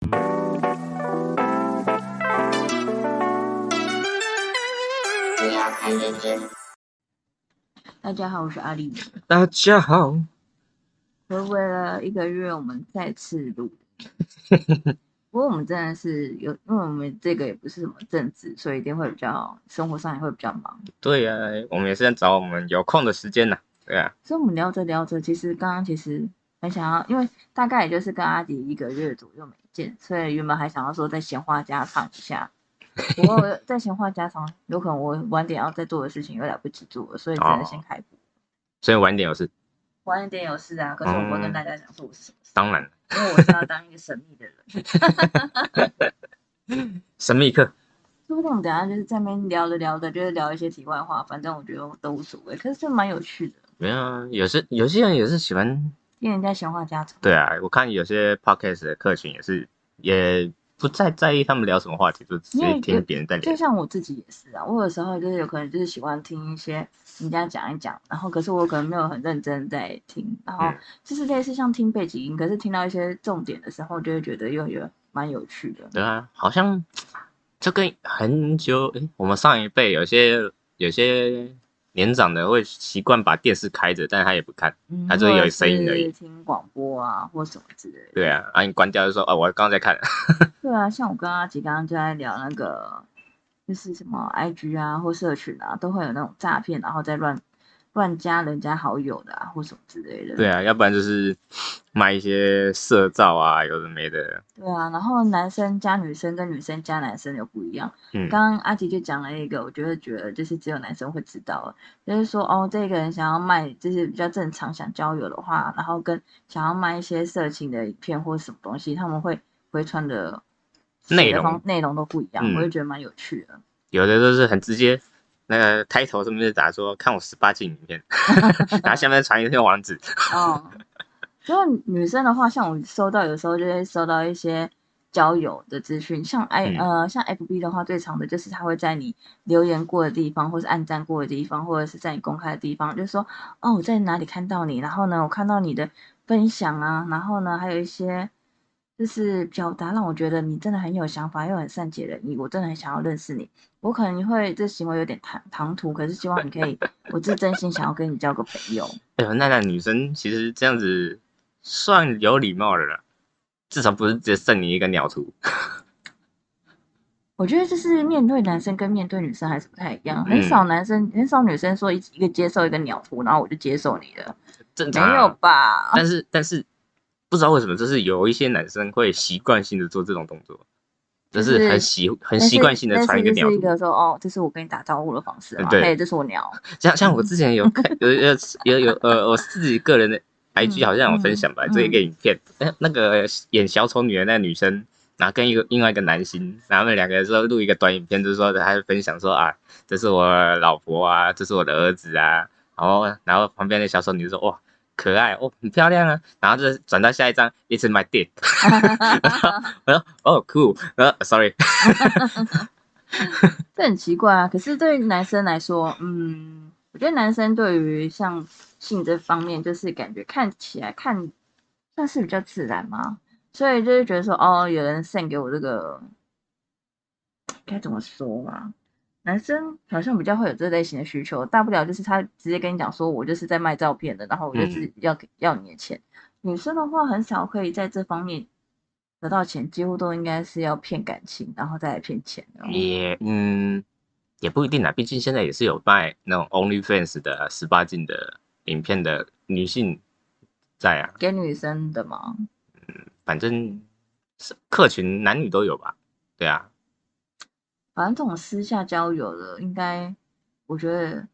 不要太认真。大家好，我是阿丽。大家好，回味了一个月，我们再次录。不过我们真的是有，因为我们这个也不是什么正职，所以一定会比较生活上也会比较忙。对呀、我们也是在找我们有空的时间呐、对啊，所以我们聊着聊着，其实刚刚其实很想要，因为大概也就是跟阿迪一个月左右没见，所以原本还想要说再闲话家常一下。不过再闲话家常，有可能我晚点要再做的事情又来不及做了，所以只能先开播。所以晚点有事，晚点有事啊，可是我不会跟嗯大家讲说我是什么事，当然因为我是要当一个神秘的人。神秘客，说不定我们等下就是在那边聊着聊着，就是聊一些题外话，反正我觉得都无所谓。可是这蛮有趣的，没有啊，有些有些人也是喜欢，听人家闲话家常。对啊，我看有些 podcast 的客群也是，也不再在意他们聊什么话题，就直接听别人在聊就。像我自己也是啊，我有时候就是有可能就是喜欢听一些人家讲一讲，然后可是我可能没有很认真在听，然后嗯就是类似像听背景音，可是听到一些重点的时候，就会觉得又有蛮有趣的。对啊，好像就跟很久，诶，我们上一辈有些有些年长的会习惯把电视开着，但是他也不看。嗯，它就是有声音而已是听广播啊，或什么之类的。对啊，啊你关掉就说哦，我刚刚在看。对啊，像我跟阿吉刚刚就在聊那个，就是什么 IG 啊或社群啊，都会有那种诈骗，然后再乱乱加人家好友的啊，或什么之类的。对啊，要不然就是卖一些色照啊，有的没的。对啊，然后男生加女生跟女生加男生又不一样。嗯，刚刚阿吉就讲了一个，我觉得觉得就是只有男生会知道的，就是说哦，这个人想要卖，就是比较正常想交友的话，然后跟想要卖一些色情的影片或什么东西，他们会回传的内容方内容都不一样，嗯我就觉得蛮有趣的。有的都是很直接，那个开头上面就打说看我十八禁影片，然后下面传一篇网址。哦，就是女生的话，像我收到有时候就会收到一些交友的资讯，像 i、嗯呃像 FB 的话，最长的就是它会在你留言过的地方，或是按赞过的地方，或者是在你公开的地方，就是说哦我在哪里看到你，然后呢我看到你的分享啊，然后呢还有一些。就是表达让我觉得你真的很有想法，又很善解人意，我真的很想要认识你。我可能会这行为有点唐唐突，可是希望你可以，我是真心想要跟你交个朋友。哎呦，那那女生其实这样子算有礼貌的了，至少不是直接剩你一个鸟图。我觉得就是面对男生跟面对女生还是不太一样，很嗯少男生、很少女生说一一个接受一个鸟图，然后我就接受你了，没正常、啊，有吧？但是但是不知道为什么，就是有一些男生会习惯性的做这种动作，就就是是很习很习惯性的传一个鸟图。是就是一个说哦，这是我跟你打招呼的方式嘛，对嘿，这是我鸟，像像我之前有看有有有有呃，我自己个人的 IG 嗯好像有分享吧，嗯这一个影片，哎那个演小丑女的那个女生，然后跟一个另外一个男星，然后他们两个人说录一个短影片，就是说他分享说啊，这是我老婆啊，这是我的儿子啊，然后然后旁边的小丑女就说哇。可爱哦，很漂亮啊，然后就转到下一张，It's my dick，我说哦，cool，呃，sorry，这很奇怪啊。可是对于男生来说，嗯，我觉得男生对于像性这方面，就是感觉看起来看算是比较自然嘛，所以就是觉得说，哦，有人 send 给我这个，该怎么说啊？男生好像比较会有这类型的需求，大不了就是他直接跟你讲说，我就是在卖照片的，然后我就是要给、要你的钱。女生的话很少可以在这方面得到钱，几乎都应该是要骗感情，然后再来骗钱的哦。也嗯也不一定啦，毕竟现在也是有卖那种 OnlyFans 的十八禁的影片的女性在啊，给女生的吗？反正是客群男女都有吧，对啊，反正这种私下交友的，应该我觉得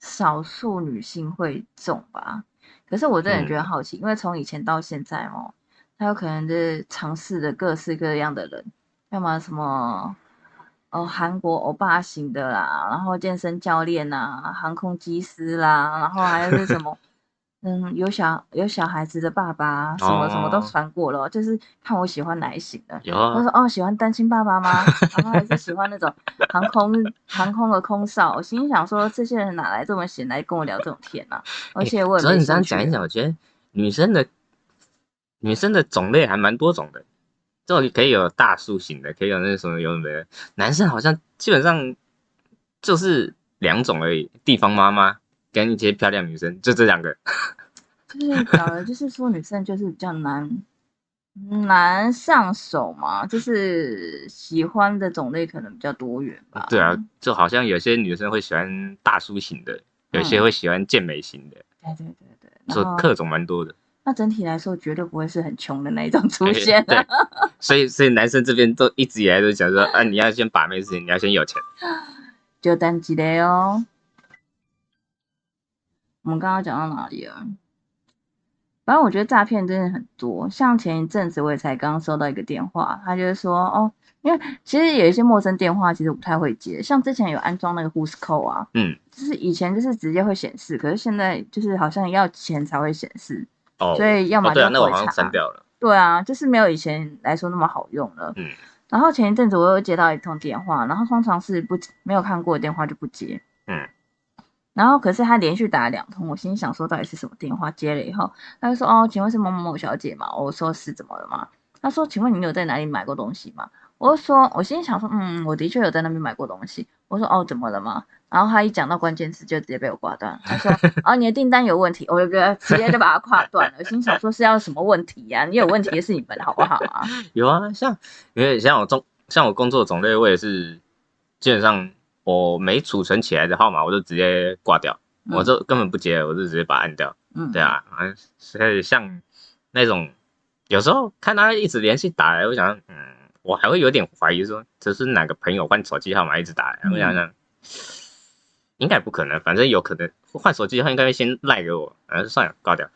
少数女性会中吧。可是我真的觉得好奇，因为从以前到现在哦，他有可能是尝试的各式各样的人，要么什么哦韩国欧巴型的啦，然后健身教练啦，航空机师啦，然后还有是什么。嗯，有小有小孩子的爸爸，什么什么都哦传过了，就是看我喜欢哪一型的。有他说啊，哦，喜欢单亲爸爸吗？然后还是喜欢那种航空航空的空少？我心想说，这些人哪来这么闲来跟我聊这种天啊？而且我所以你这样讲一讲，我觉得女生的女生的种类还蛮多种的，这里可以有大叔型的，可以有那什么有的男生好像基本上就是两种而已，地方妈妈跟一些漂亮女生，就这两个。就是搞的，就是说女生就是比较难难上手嘛，就是喜欢的种类可能比较多元吧。对啊，就好像有些女生会喜欢大叔型的，有些会喜欢健美型的，对对对对，然后说各种蛮多的。那整体来说绝对不会是很穷的那一种出现。对，所以所以男生这边都一直以来都讲说，啊，你要先把妹之前，你要先有钱。就单机的哦。我们刚刚讲到哪里了？反正我觉得诈骗真的很多，像前一阵子我也才刚刚收到一个电话，他就是说哦，因为其实有一些陌生电话其实我不太会接，像之前有安装那个 Who's Call 啊，嗯，就是以前就是直接会显示，可是现在就是好像要钱才会显示，哦，所以要么就哦对啊，那我回查好像删掉了。对啊，就是没有以前来说那么好用了。嗯，然后前一阵子我又接到一通电话，然后通常是不没有看过的电话就不接。嗯，然后可是他连续打了两通，我心里想说到底是什么电话？接了以后，他就说哦，请问是某某某小姐吗？我说是，怎么了吗？他说，请问你有在哪里买过东西吗？我就说，我心里想说，嗯，我的确有在那边买过东西。我说哦，怎么了吗？然后他一讲到关键词就直接被我挂断。他说 哦，你的订单有问题，我就直接就把他挂断了。我心想说是要什么问题呀、你有问题的是你们好不好啊？有啊，像因为像我中像我工作种类，我也是基本上我没储存起来的号码，我就直接挂掉，嗯我就根本不接，我就直接把它按掉。嗯，对啊，啊，所以像那种有时候看他一直连续打来，我想，嗯，我还会有点怀疑说这是哪个朋友换手机号码一直打来，嗯我想想。应该不可能，反正有可能换手机号应该会先赖给我，反正算了，挂掉。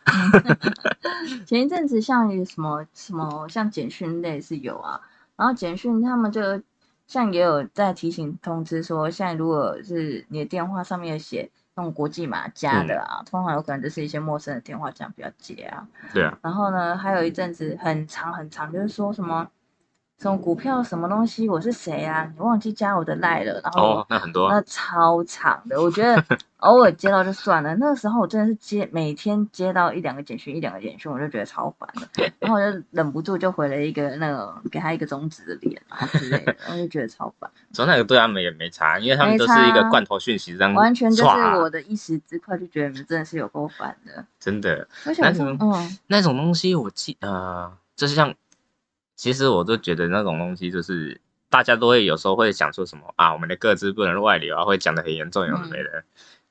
前一阵子像什么什么像简讯类是有啊，然后简讯他们就像也有在提醒通知说，现在如果是你的电话上面写那种国际码加的啊，通常有可能就是一些陌生的电话，这样不要接啊。对啊，然后呢，还有一阵子很长很长，就是说什么什么股票什么东西，我是谁啊？你忘记加我的赖了，然后哦，那很多啊那超长的，我觉得 偶尔接到就算了。那个时候我真的是接每天接到一两个简讯，一两个简讯，我就觉得超烦的。然后我就忍不住就回了一个那个给他一个中指的脸啊之类的，我就觉得超烦，从那个对他们也没差，因为他们都是一个差罐头讯息这样，完全就是我的一时之快，就觉得你们真的是有够烦的。真的而且那种嗯，那种东西，我记呃，就是像，其实我都觉得那种东西就是大家都会有时候会想说什么啊，我们的各自不能外流啊，会讲的很严重有的没的，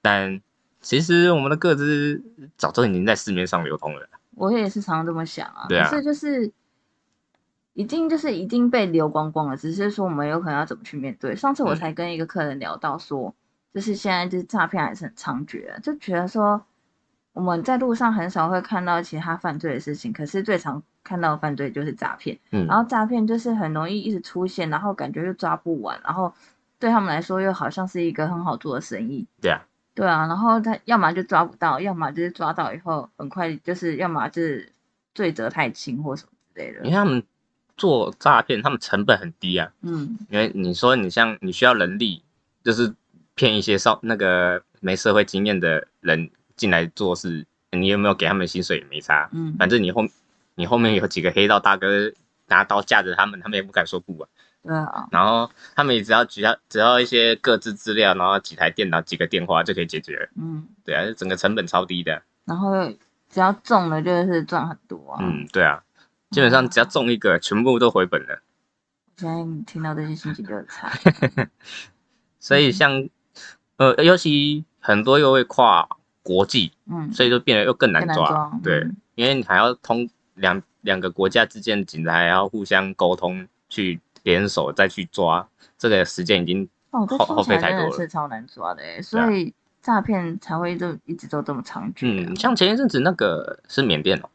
但其实我们的各自早就已经在市面上流通了。我也是常常这么想啊。对啊可是就是。已经就是已经被流光光了，只是说我们有可能要怎么去面对。上次我嗯才跟一个客人聊到说，就是现在就是诈骗还是很猖獗、啊，就觉得说我们在路上很少会看到其他犯罪的事情，可是最常看到的犯罪就是诈骗。嗯然后诈骗就是很容易一直出现，然后感觉又抓不完，然后对他们来说又好像是一个很好做的生意。对啊，对啊，然后他要么就抓不到，要么就是抓到以后很快就是要么就是罪责太轻或什么之类的。因为他们做诈骗，他们成本很低啊。嗯因为你说你像你需要人力，就是骗一些少那个没社会经验的人进来做事，你有没有给他们薪水也没差，嗯，反正你后你后面有几个黑道大哥拿刀架着他们，他们也不敢说不啊。对啊，然后他们也只要只要只要一些各自资料，然后几台电脑、几个电话就可以解决了。嗯，对啊，整个成本超低的。然后只要中了就是赚很多啊。嗯，对啊，基本上只要中一个，全部都回本了。现在听到这些心情就很差。所以像呃，尤其很多又会跨国际，嗯，所以就变得又更难抓。难抓对嗯，因为你还要通两两个国家之间的警察还要互相沟通，去联手再去抓，这个时间已经哦，这耗耗听起来真的费太多了。是超难抓的所以诈骗才会就一直都这么猖獗啊。嗯，像前一阵子那个是缅甸哦，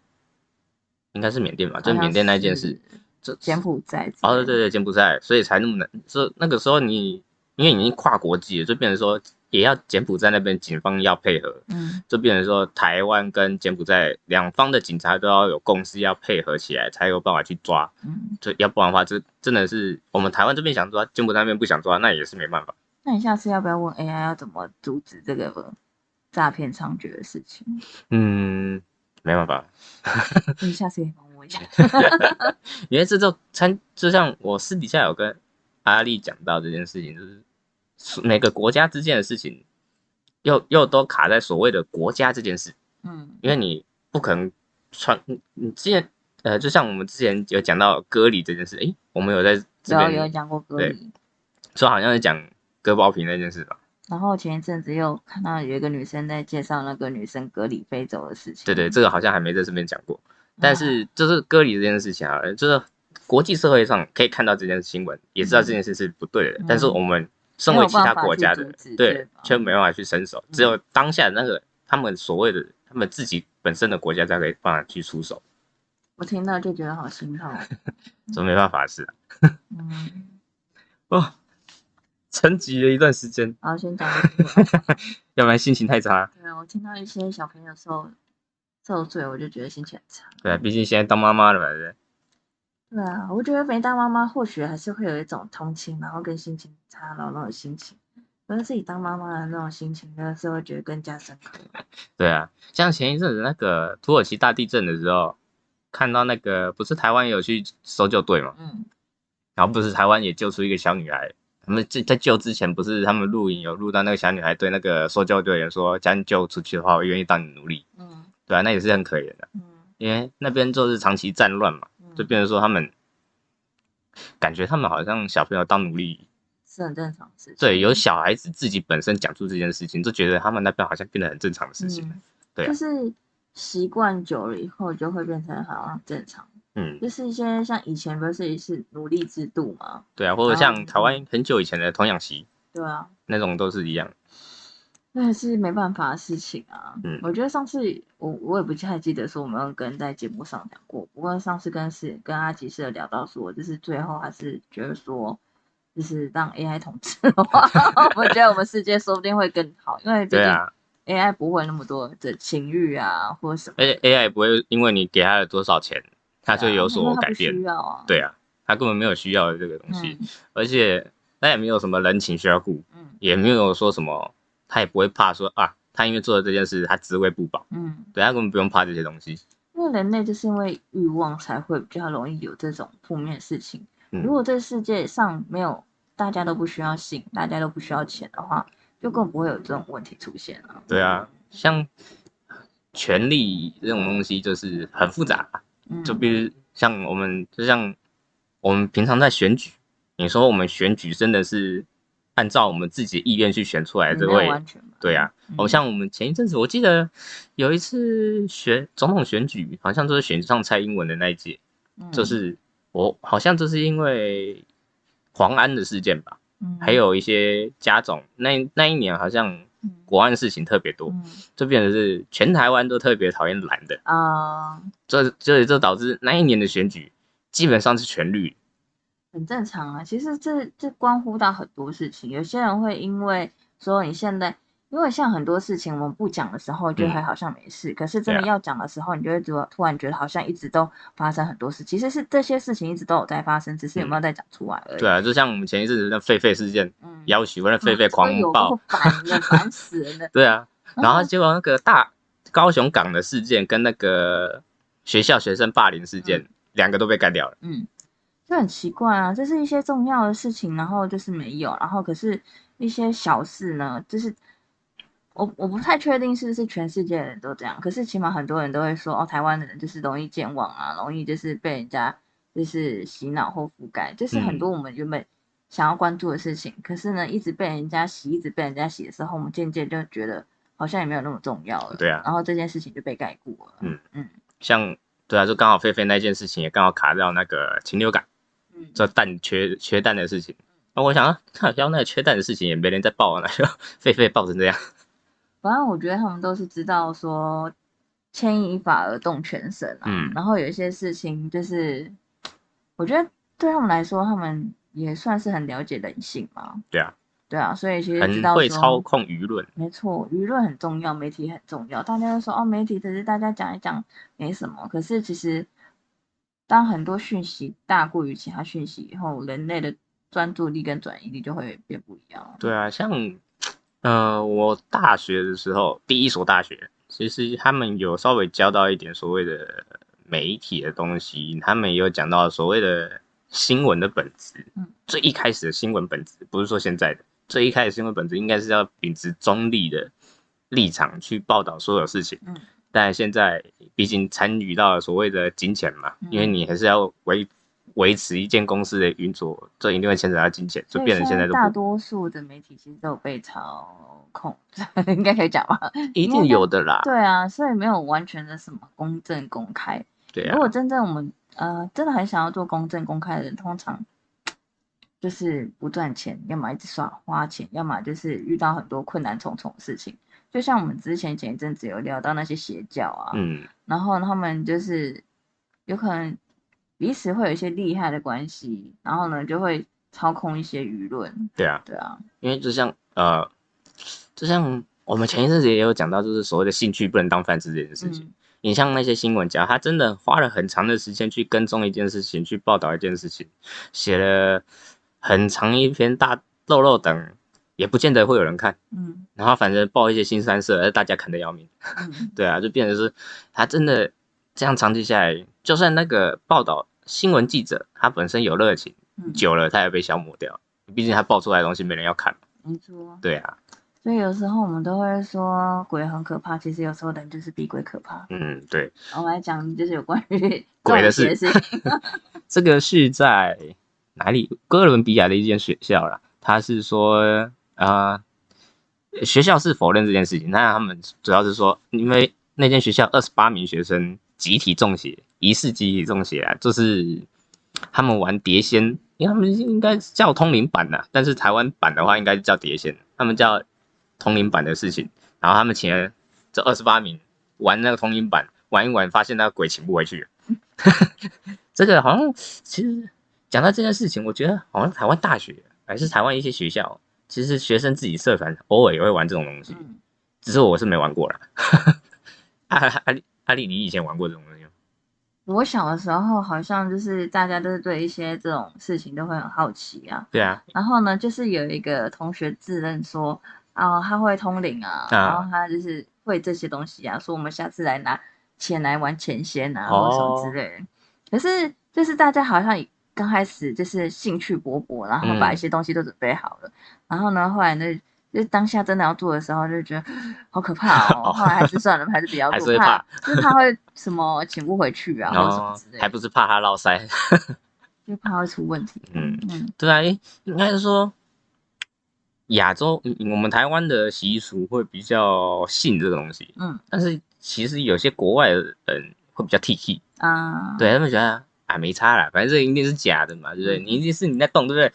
应该是缅甸吧，就是缅甸那件事。这柬埔寨。哦，对对对，柬埔寨，所以才那么难。这那个时候你，因为已经跨国际了，就变成说也要柬埔寨那边警方要配合，嗯就变成说台湾跟柬埔寨两方的警察都要有共识，要配合起来，才有办法去抓。嗯，就要不然的话，这真的是我们台湾这边想抓，柬埔寨那边不想抓，那也是没办法。那你下次要不要问 AI 要怎么阻止这个诈骗猖獗的事情？嗯，没办法。你下次可以帮我问一下。因为这就参，就像我私底下有跟阿丽讲到这件事情，就是每个国家之间的事情，又又都卡在所谓的国家这件事，嗯因为你不可能穿，你你之前呃，就像我们之前有讲到割礼这件事，诶，我们有在这边有讲过隔对离，说好像是讲割包皮那件事吧？然后前一阵子又看到有一个女生在介绍那个女生隔离飞走的事情。对对，这个好像还没在这边讲过。但是就是割礼这件事情啊，就是国际社会上可以看到这件新闻，也知道这件事是不对的。嗯但是我们身为其他国家的没有办法去阻止对却没办法去伸手，只有当下那个他们所谓的他们自己本身的国家才可以办法去出手，我听到就觉得好心痛。这没办法的事啊。嗯，哦，沉寂了一段时间，好，先讲个新闻。要不然心情太差。对啊，我听到一些小朋友受受罪，我就觉得心情很差。对啊，毕竟现在当妈妈了嘛，对不对？对啊，我觉得没当妈妈，或许还是会有一种同情，然后跟心情差，然后那种心情。但是自己当妈妈的那种心情，真的是会觉得更加深刻。对啊，像前一阵子那个土耳其大地震的时候，看到那个不是台湾有去搜救队嘛，嗯然后不是台湾也救出一个小女孩，他们在在救之前不是他们录影有录到那个小女孩对那个搜救队员说，将你救出去的话，我愿意当你奴隶，嗯对啊，那也是很可怜的，嗯因为那边就是长期战乱嘛，嗯，就变成说他们感觉他们好像小朋友当奴隶，是很正常的事情。对，有小孩子自己本身讲出这件事情，就觉得他们那边好像变得很正常的事情，嗯，对啊就是习惯久了以后，就会变成好像正常。嗯，就是一些像以前不是是奴隶制度嘛？对啊，或者像台湾很久以前的童养媳对啊，那种都是一样，那是没办法的事情啊。嗯我觉得上次我我也不太记得说我们跟在节目上讲过，不过上次跟是跟阿吉是有聊到说，就是最后还是觉得说，就是让 AI 统治的话，我觉得我们世界说不定会更好，因为毕竟对啊，AI 不会那么多的情欲啊或者什么，而且 AI 也不会因为你给他了多少钱，他就有所改它不需。要啊。对啊，他根本没有需要的这个东西，嗯而且他也没有什么人情需要顾，嗯也没有说什么，他也不会怕说啊，他因为做了这件事，他职位不保，嗯，对他根本不用怕这些东西。因为人类就是因为欲望才会比较容易有这种负面事情。嗯如果这世界上没有大家都不需要性，大家都不需要钱的话，就更不会有这种问题出现了。对啊，像权力这种东西就是很复杂，嗯，就比如像我们，就像我们平常在选举，你说我们选举真的是按照我们自己的意愿去选出来这位，对啊，嗯。哦，像我们前一阵子，我记得有一次选总统选举，好像就是选上蔡英文的那一届，嗯。就是我好像就是因为黄安的事件吧，嗯。还有一些家总，那那一年好像嗯。国安事情特别多，嗯。就变成是全台湾都特别讨厌蓝的，啊、这这这导致那一年的选举基本上是全绿，很正常啊。其实这这关乎到很多事情，有些人会因为说你现在。因为像很多事情我们不讲的时候，就嗯还好像没事，可是真的要讲的时候，你就会突突然觉得好像一直都发生很多事，其实是这些事情一直都有在发生，只是有没有在讲出来而已。对啊，就像我们前一阵子那狒狒事件，嗯，要求那 狒狒啊狂暴够，烦的，烦死人了。对啊，然后嗯结果那个大高雄港的事件跟那个学校学生霸凌事件，两个都被干掉了。嗯，就很奇怪啊，这是一些重要的事情，然后就是没有，然后可是一些小事呢，就是我我不太确定是不是全世界的人都这样，可是起码很多人都会说，哦，台湾的人就是容易健忘啊，容易就是被人家就是洗脑或覆盖，就是很嗯。多我们原本想要关注的事情，可是呢，一直被人家洗，一直被人家洗的时候，我们渐渐就觉得好像也没有那么重要了，对啊。然后这件事情就被盖过了，嗯嗯。像对啊，就刚好菲菲那件事情也刚好卡掉那个禽流感，嗯，这蛋缺缺蛋的事情。那我想啊，看要那个缺蛋的事情也没人在报啊，那就 狒狒报成这样。反正我觉得他们都是知道说牵一发而动全身啊，嗯然后有一些事情就是，我觉得对他们来说，他们也算是很了解人性嘛，对啊，对啊，所以其实会操控舆论。没错，舆论很重要，媒体很重要。大家都说哦，媒体只是大家讲一讲没什么，可是其实当很多讯息大过于其他讯息以后，人类的专注力跟转移力就会变不一样。对啊，像呃，我大学的时候，第一所大学，其实他们有稍微教到一点所谓的媒体的东西，他们也有讲到所谓的新闻的本质。嗯，最一开始的新闻本质，不是说现在的，最一开始新闻本质应该是要秉持中立的立场去报道所有事情。嗯，但现在毕竟参与到了所谓的金钱嘛，嗯因为你还是要维维持一间公司的运作，这一定会牵扯到金钱，就所以变成现在大多数的媒体其实都有被操控，应该可以讲吧？一定有的啦。对啊，所以没有完全的什么公正公开。对啊如，果真正我们呃真的很想要做公正公开的人，通常就是不赚钱，要么一直耍花钱，要么就是遇到很多困难重重的事情。就像我们之前前一阵子有聊到那些邪教啊，嗯，然后他们就是有可能彼此会有一些利害的关系，然后呢就会操控一些舆论。对啊，对啊，因为就像呃，就像我们前一阵子也有讲到，就是所谓的兴趣不能当饭吃这件事情。嗯你像那些新闻家，他真的花了很长的时间去跟踪一件事情，去报道一件事情，写了很长一篇大漏漏等，也不见得会有人看。嗯然后反正报一些新三色，而大家看得要命。嗯 对啊，就变成是他真的这样长期下来，就算那个报道新闻记者他本身有热情，嗯，久了他也被消磨掉。毕竟他爆出来的东西没人要看。没错。对啊，所以有时候我们都会说鬼很可怕，其实有时候人就是比鬼可怕。嗯，对，我们来讲就是有关于 鬼的事事情。这个是在哪里？哥伦比亚的一间学校啦。他是说，呃，学校是否认这件事情，那他们主要是说，因为那间学校二十八名学生集体中邪，疑似集体中邪啊，就是他们玩碟仙，因为他们应该叫通灵版呐、但是台湾版的话应该叫碟仙，他们叫通灵版的事情，然后他们请了这二十八名玩那个通灵版，玩一玩，发现那个鬼请不回去。这个好像其实讲到这件事情，我觉得好像台湾大学还是台湾一些学校，其实学生自己社团偶尔也会玩这种东西，嗯，只是我是没玩过了。阿阿丽阿丽，你以前玩过这种东西吗？我小的时候好像就是大家都是对一些这种事情都会很好奇啊。对啊，然后呢，就是有一个同学自认说，啊、他会通灵啊，啊然后他就是会这些东西啊，说我们下次来拿钱来玩钱仙啊，或者什么之类的。可是就是大家好像刚开始就是兴趣勃勃，然后把嗯一些东西都准备好了，然后呢，后来呢，就是当下真的要做的时候，就觉得好可怕哦。后来还是算了，还是比较 还是怕怕，就是怕会什么请不回去啊，或者什么哦之类，的，还不是怕他落腮。就怕会出问题。嗯嗯对啊，诶应该是说亚洲，嗯我们台湾的习俗会比较信这个东西，嗯但是其实有些国外的人会比较 T T，啊，对他们觉得啊没差啦，反正这一定是假的嘛，对不对？嗯你一定是你在动，对不对？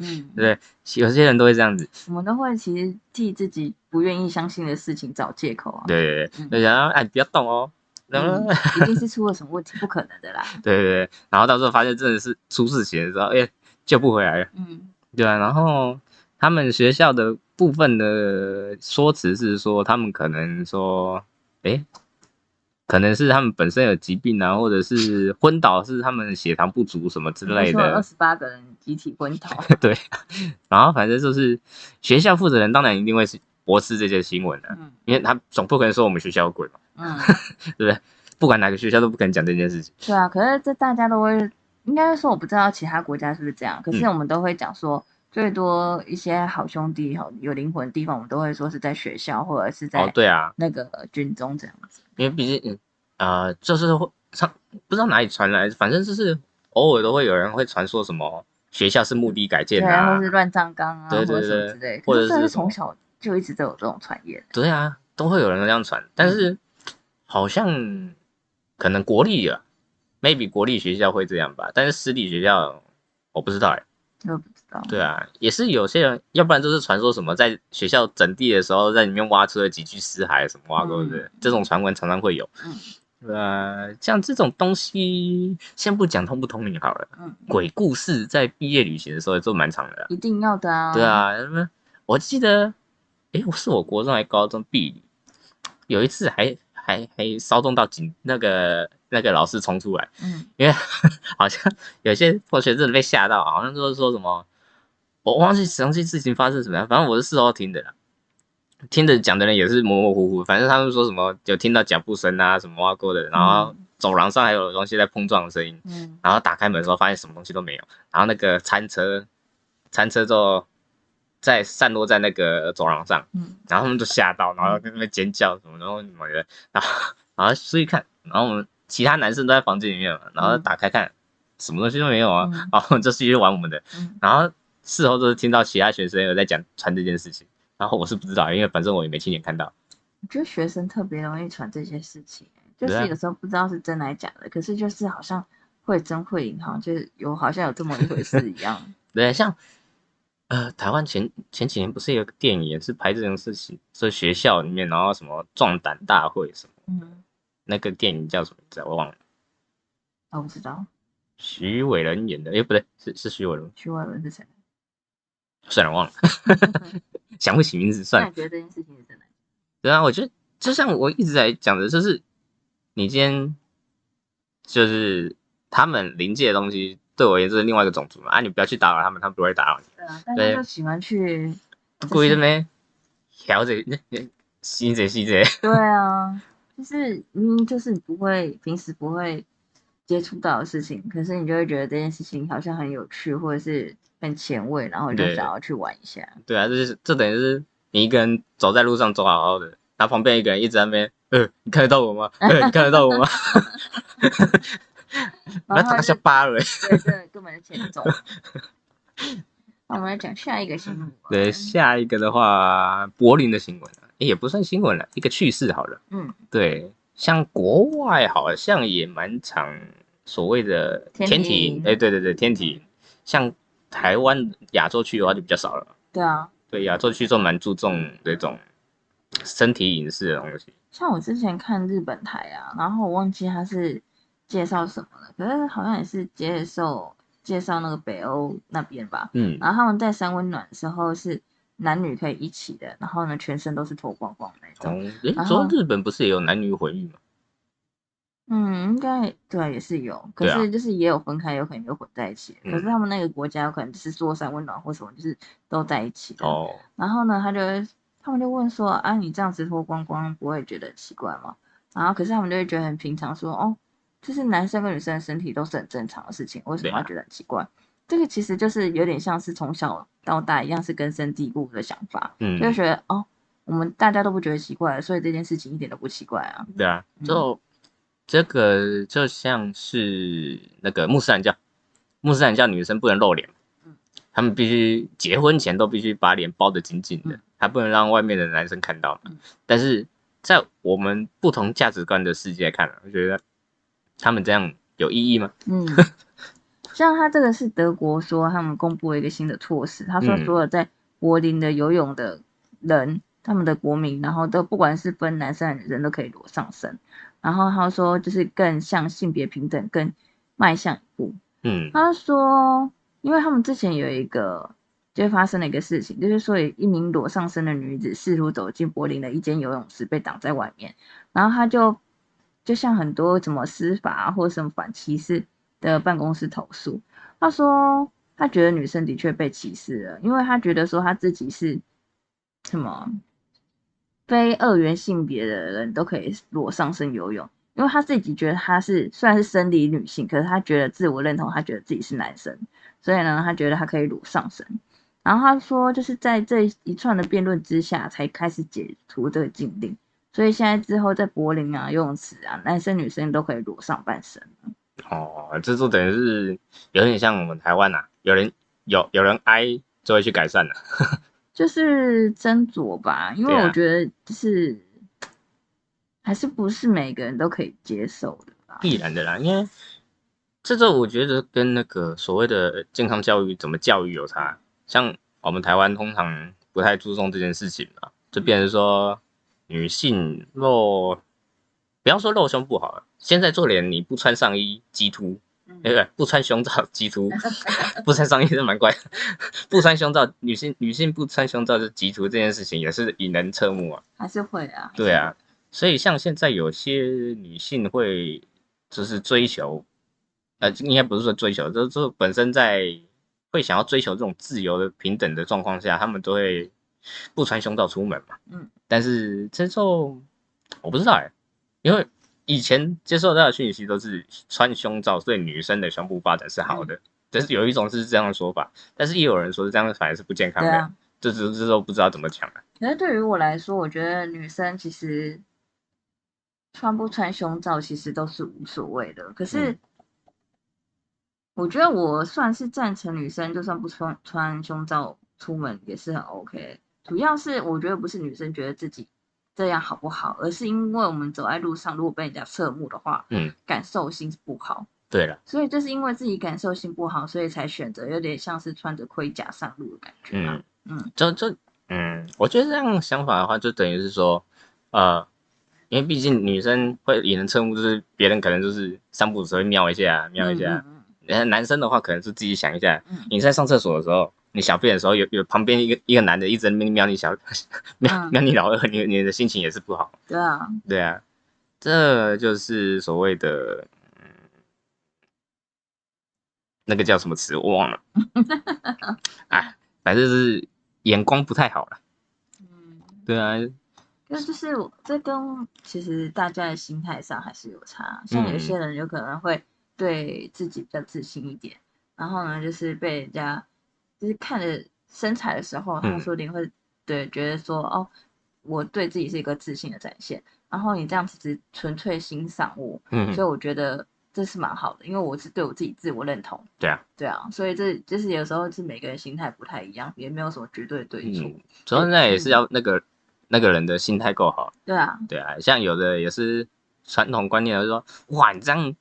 嗯对不 对？有些人都会这样子，我们都会其实替自己不愿意相信的事情找借口啊。对对对，嗯就想哎不要动哦，然后、嗯，一定是出了什么问题，不可能的啦。对对对，然后到时候发现真的是出事情的时候，哎救不回来了，嗯对啊，然后他们学校的部分的说辞是说，他们可能说，哎，可能是他们本身有疾病啊，或者是昏倒，是他们血糖不足什么之类的，二十八个人集体昏倒。对。然后反正就是学校负责人当然一定会是驳斥这些新闻的、嗯因为他总不可能说我们学校有鬼嘛，嗯，对不对？不管哪个学校都不可能讲这件事情。对啊。可是这大家都会，应该说我不知道其他国家是不是这样，可是嗯我们都会讲说。最多一些好兄弟、好有灵魂的地方，我们都会说是在学校或者是在哦在，对啊，那个军中这样子。因为毕竟，嗯呃，就是会上不知道哪里传来，反正就是偶尔都会有人会传说什么学校是墓地改建对，啊或，是乱葬岗啊，对对对之类的。或者是从小就一直都有这种传言。对啊，都会有人这样传，但是好像可能国立啊，maybe 国立学校会这样吧，但是私立学校我不知道哎。对啊，也是有些人，要不然就是传说什么在学校整地的时候，在里面挖出了几具尸骸什么挖沟的，嗯这种传闻常常会有。嗯对啊，像这种东西，先不讲通不通灵好了。嗯，鬼故事在毕业旅行的时候也做蛮长的啊、一定要的啊。对，啊？我记得，诶，我是我国中还高中毕旅，有一次还还还骚动到警那个那个老师冲出来，嗯因为 好像有些同学真的被吓到，好像就是说什么，我忘记详细事情发生什么样，反正我是事后听的啦。听的讲的人也是模模糊糊，反正他们说什么有听到脚步声啊，什么挖沟的，然后走廊上还有东西在碰撞的声音，嗯。然后打开门的时候发现什么东西都没有，然后那个餐车，餐车就在散落在那个走廊上，嗯。然后他们就吓到，然后在那边尖叫什么，然后什么的，然后然后注意看，然后我们其他男生都在房间里面嘛，然后打开看，什么东西都没有啊，嗯。然后我们就继续玩我们的，嗯。然后事后都是听到其他学生有在讲传这件事情，然后我是不知道，因为反正我也没亲眼看到。我觉得学生特别容易传这些事情，就是有时候不知道是真还是假的，可是就是好像会真会隐，好像就是有好像有这么一回事一样。对，像呃，台湾前前几年不是有个电影也是拍这种事情，是学校里面，然后什么壮胆大会什么，嗯，那个电影叫什么名字啊我忘了，我不知道徐伟伦演的，哎，不对，是是徐伟伦，徐伟伦是谁。算了忘了，想不起名字算了你。觉得这件事情是真的？对啊，我觉得就像我一直在讲的，就是你今天就是他们临界的东西，对我也是另外一个种族嘛，啊，你不要去打扰他们，他们不会打扰你。对啊，大对家就喜欢去，故意的咩？调这那那 吸这吸这，对啊，就是明明就是你不会平时不会接触到的事情，可是你就会觉得这件事情好像很有趣，或者是很前卫，然后你就想要去玩一下。对啊，这就是这等于是你一个人走在路上走好好的，然后旁边一个人一直在那边，呃，你看得到我吗？呃，你看得到我吗？不 要然后就打下巴了。对，这根本就欠揍。那我们来讲下一个新闻。对，下一个的话，柏林的新闻也不算新闻了，一个趣事好了。嗯，对，像国外好像也蛮常所谓的天体哎，对对对，天体，像台湾亚洲区的话就比较少了。对啊，对，亚洲区就蛮注重这种身体隐私的东西。像我之前看日本台啊，然后我忘记他是介绍什么了，可是好像也是接受介绍那个北欧那边吧。嗯，然后他们在三温暖的时候是男女可以一起的，然后呢全身都是脱光光那种。哦，诶，然后说日本不是也有男女混浴吗？嗯，应该对，也是有，可是就是也有分开，有可能有混在一起。可是嗯他们那个国家有可能就是做三温暖或什么，就是都在一起的。哦，然后呢，他就他们就问说啊，你这样子脱光光不会觉得奇怪吗？然后可是他们就会觉得很平常说，哦，就是男生跟女生的身体都是很正常的事情，为什么要觉得很奇怪？这个其实就是有点像是从小到大一样是根深蒂固的想法，嗯就，会觉得哦，我们大家都不觉得奇怪，所以这件事情一点都不奇怪啊。对啊，嗯就、这个就像是那个穆斯林教，穆斯林教女生不能露脸，嗯他们必须结婚前都必须把脸包得紧紧的嗯，还不能让外面的男生看到嘛。嗯但是在我们不同价值观的世界看，我觉得他们这样有意义吗？嗯，像他这个是德国说他们公布了一个新的措施，他说嗯所有在柏林的游泳的人，他们的国民，然后都不管是分男生还是女生都可以裸上身，然后他说就是更向性别平等更迈向一步。嗯他说，因为他们之前有一个。就发生了一个事情，就是说有一名裸上身的女子试图走进柏林的一间游泳池，被挡在外面。然后他就就像很多什么司法啊或什么反歧视的办公室投诉，他说他觉得女生的确被歧视了，因为他觉得说他自己是什么非二元性别的人都可以裸上身游泳，因为他自己觉得他是虽然是生理女性，可是他觉得自我认同，他觉得自己是男生，所以呢，他觉得他可以裸上身。然后他说，就是在这一串的辩论之下，才开始解除这个禁令。所以现在之后，在柏林啊、游泳池啊，男生女生都可以裸上半身。哦，这就等于是有点像我们台湾呐、有人有有人挨就会去改善了。就是斟酌吧，因为我觉得就是还是不是每个人都可以接受的吧。必然的啦，因为这个我觉得跟那个所谓的健康教育怎么教育有差。像我们台湾通常不太注重这件事情嘛，就变成说女性露，不要说露胸不好了，现在做脸你不穿上衣鸡突，嗯对不对？不穿胸罩鸡突，不穿上衣是蛮怪的，不穿胸罩女性女性不穿胸罩是鸡突这件事情也是引人侧目啊。还是会啊。对啊，所以像现在有些女性会就是追求，呃，应该不是说追求，就是就是本身在会想要追求这种自由的平等的状况下，他们都会不穿胸罩出门嘛。嗯，但是这就我不知道哎、因为以前接受到的讯息都是穿胸罩对女生的胸部发展是好的，就是有一种是这样的说法，但是也有人说这样反而是不健康的。这只是都不知道怎么讲了。可是对于我来说，我觉得女生其实穿不穿胸罩其实都是无所谓的。可是嗯我觉得我算是赞成女生就算不穿穿胸罩出门也是很 OK。主要是我觉得不是女生觉得自己这样好不好，而是因为我们走在路上，如果被人家侧目的话，嗯，感受性是不好。对了，所以就是因为自己感受性不好，所以才选择有点像是穿着盔甲上路的感觉啊。嗯嗯就就嗯，我觉得这样想法的话，就等于是说，呃，因为毕竟女生会引人侧目，就是别人可能就是散步只会瞄一下，瞄一下。嗯男生的话，可能是自己想一下，嗯你在上厕所的时候，你小便的时候，有有旁边一个一个男的一直瞄你小 瞄嗯瞄你老二，你你的心情也是不好。对啊，对啊，这就是所谓的，嗯，那个叫什么词我忘了，哎，反正是眼光不太好了。嗯。对啊，那就是我这跟其实大家的心态上还是有差，像有嗯些人有可能会对自己比较自信一点，然后呢，就是被人家就是看着身材的时候，他嗯。说不定会对觉得说哦，我对自己是一个自信的展现，然后你这样子只纯粹欣赏我，嗯所以我觉得这是蛮好的，因为我是对我自己自我认同，对啊，对啊，所以这就是有时候是每个人心态不太一样，也没有什么绝对对错，嗯，主要那也是要那个那个人的心态够好。对啊，对啊，像有的也是传统观念，就说哇，你这样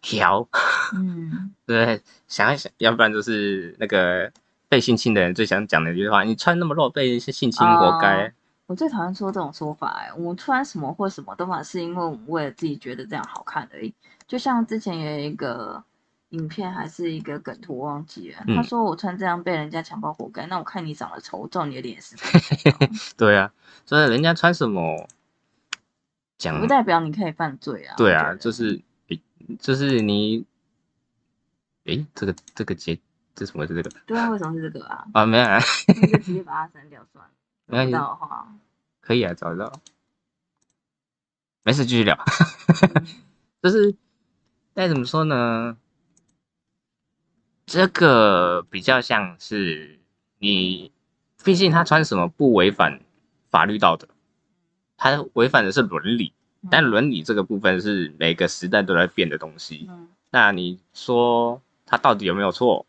调，嗯，对？想一想，要不然就是那个被性侵的人最想讲的一句话：你穿那么露，被性侵活该。我最讨厌说这种说法、哎，我穿什么或什么都嘛是因为我们为了自己觉得这样好看而已。就像之前有一个影片还是一个梗图，我忘记了，嗯他说我穿这样被人家强暴活该，那我看你长得丑，照你的脸也是，对啊，所以人家穿什么讲不代表你可以犯罪啊。对啊，就是诶就是你，诶，这个这个节这什么是这个对啊，为什么是这个啊？啊？没有啊，那就直接把它删掉算了。没关系找到的话，可以啊，找得到。没事，继续聊。嗯 就是该怎么说呢？这个比较像是你，毕竟他穿什么不违反法律道德，他违反的是伦理，但伦理这个部分是每个时代都在变的东西。嗯那你说他到底有没有错？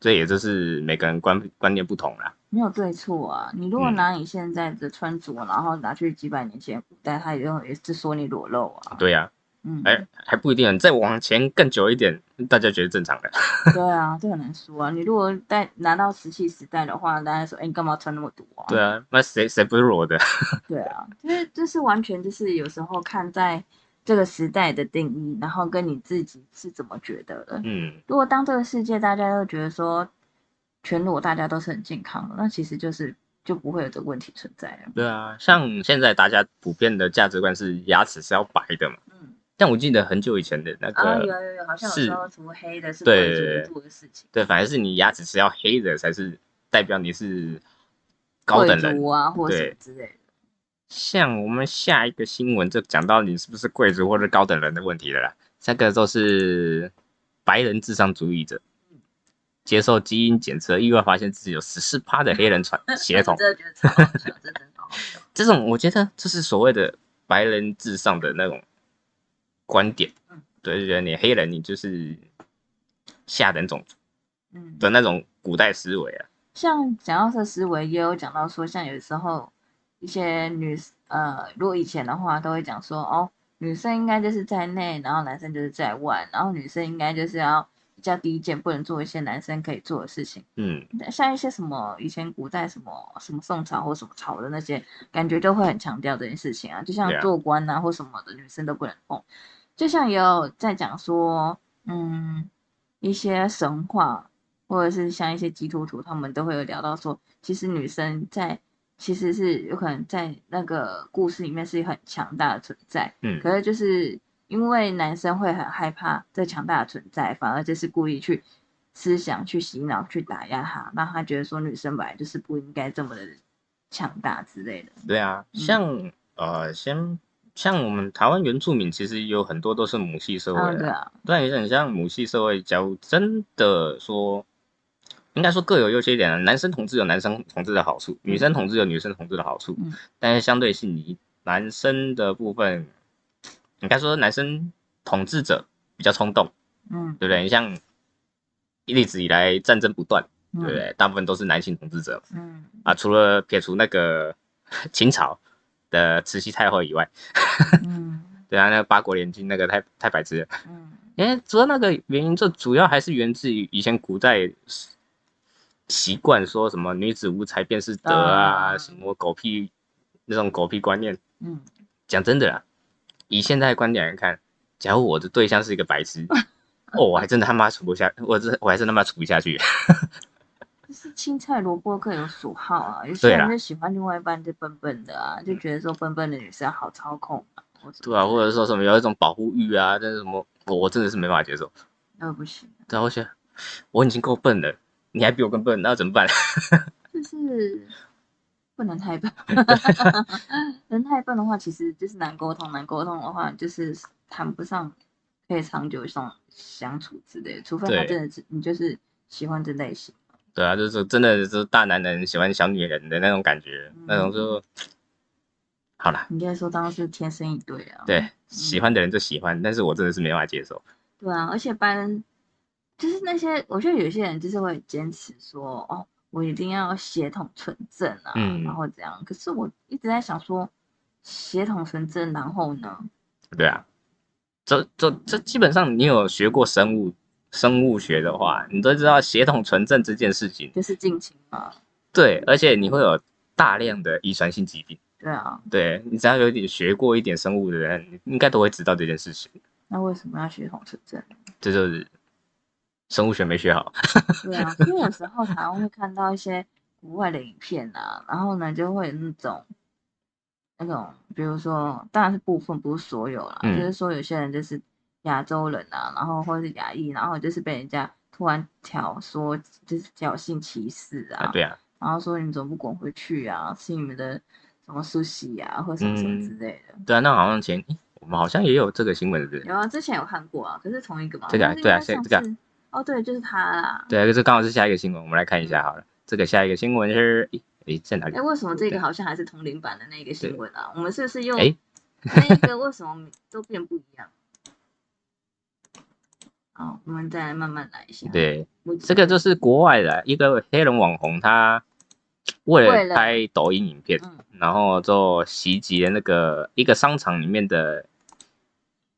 这也就是每个人观观念不同啦。没有对错啊。你如果嗯拿你现在的穿着，然后拿去几百年前古代，他也用也是说你裸露啊。对呀、嗯，哎、还不一定，再往前更久一点，大家觉得正常的。对啊，这很难说啊。你如果带拿到石器时代的话，大家说，哎、你干嘛穿那么多啊？对啊，那谁谁不是裸的？对啊，就是就是完全就是有时候看在这个时代的定义，然后跟你自己是怎么觉得的。嗯，如果当这个世界大家都觉得说全裸大家都是很健康的，那其实就是就不会有这个问题存在了。对啊，像现在大家普遍的价值观是牙齿是要白的嘛。嗯，但我记得很久以前的那个，啊有有有，好像有是说涂黑的是对贵族的事情，对，反正是你牙齿是要黑的，才是代表你是高等人。啊或什么之类的。像我们下一个新闻就讲到你是不是贵族或者高等人的问题了啦。这个都是白人至上主义者，接受基因检测，意外发现自己有十四趴的黑人传血统。真的觉得超好笑，这真的好笑。这种我觉得这是所谓的白人至上的那种观点嗯，对，就觉得你黑人你就是下等种族嗯，的那种古代思维啊。像讲到这思维，也有讲到说，像有时候一些女呃，如果以前的话，都会讲说，哦，女生应该就是在内，然后男生就是在外，然后女生应该就是要比较低贱，不能做一些男生可以做的事情。嗯，像一些什么以前古代什么什么宋朝或什么朝的那些，感觉都会很强调这件事情啊，就像做官啊或什么的，女生都不能碰。就像也有在讲说，嗯，一些神话或者是像一些基督徒，他们都会有聊到说，其实女生在其实是有可能在那个故事里面是很强大的存在，嗯可是就是因为男生会很害怕这强大的存在，反而就是故意去思想去洗脑去打压他，让他觉得说女生本来就是不应该这么的强大之类的。对啊，嗯像呃，先像我们台湾原住民，其实有很多都是母系社会啊，对的，啊，但也很像母系社会。假如真的说，应该说各有优缺点啊。男生同志有男生同志的好处，女生同志有女生同志的好处，嗯但是相对性，你男生的部分，应该说男生统治者比较冲动，嗯，对不对？你像一直以来战争不断，嗯对不对？大部分都是男性统治者嗯啊，除了撇除那个 秦朝的慈禧太后以外，嗯 对啊，那个八国联军那个太太白痴了。嗯因为主要那个原因，这主要还是源自于以前古代习惯说什么女子无才便是德啊，啊什么狗屁那种狗屁观念。嗯，讲真的啦，以现在的观点来看，假如我的对象是一个白痴，哦，我还真的他妈处不下，我这我还是他妈处不下去。就是青菜萝卜各有所好啊，有些人就喜欢另外一半就笨笨的啊，就觉得说笨笨的女生好操控啊，对啊，或者说什么有一种保护欲啊，但是什么我我真的是没办法接受。那不行，对啊，我觉得我已经够笨了，你还比我更笨，那要怎么办？就是不能太笨，人太笨的话，其实就是难沟通，难沟通的话就是谈不上可以长久相相处之类的，除非他真的是你就是喜欢这类型，对啊，就是真的是大男人喜欢小女人的那种感觉，那种就好了。你应该说当是天生一对啊，对，喜欢的人就喜欢，但是我真的是没办法接受。对啊，而且班就是那些，我觉得有些人就是会坚持说，哦，我一定要血统纯正啊，嗯然后这样。可是我一直在想说，血统纯正，然后呢？对啊，这这这基本上你有学过生物生物学的话，你都知道血统纯正这件事情。就是近亲嘛，对，而且你会有大量的遗传性疾病。对啊，对你只要有点学过一点生物的人，你应该都会知道这件事情。那为什么要血统纯正？这就是生物学没学好。对啊，因为有时候常常会看到一些国外的影片啊，然后呢就会有那种那种，比如说，当然是部分，不是所有啦，嗯就是说有些人就是亚洲人啊，然后或者是亚裔，然后就是被人家突然挑说就是侥幸歧视啊，啊，对啊，然后说你们怎么不滚回去啊，吃你们的什么苏西啊，或什么什么之类的。对啊，那好像前我们好像也有这个新闻，对不对？有啊，之前有看过啊，可是同一个嘛。这个啊对啊这个哦，对，就是他啦。对啊，这刚好是下一个新闻，我们来看一下好了。这个下一个新闻是诶诶在哪里哎，？为什么这对个好像还是同龄版的那个新闻啊？我们是不是又诶那个为什么都变不一样？好，我们再慢慢来一下。，对，这个就是国外的一个黑人网红，他为为了了拍抖音影片，嗯然后就袭击了那个一个商场里面的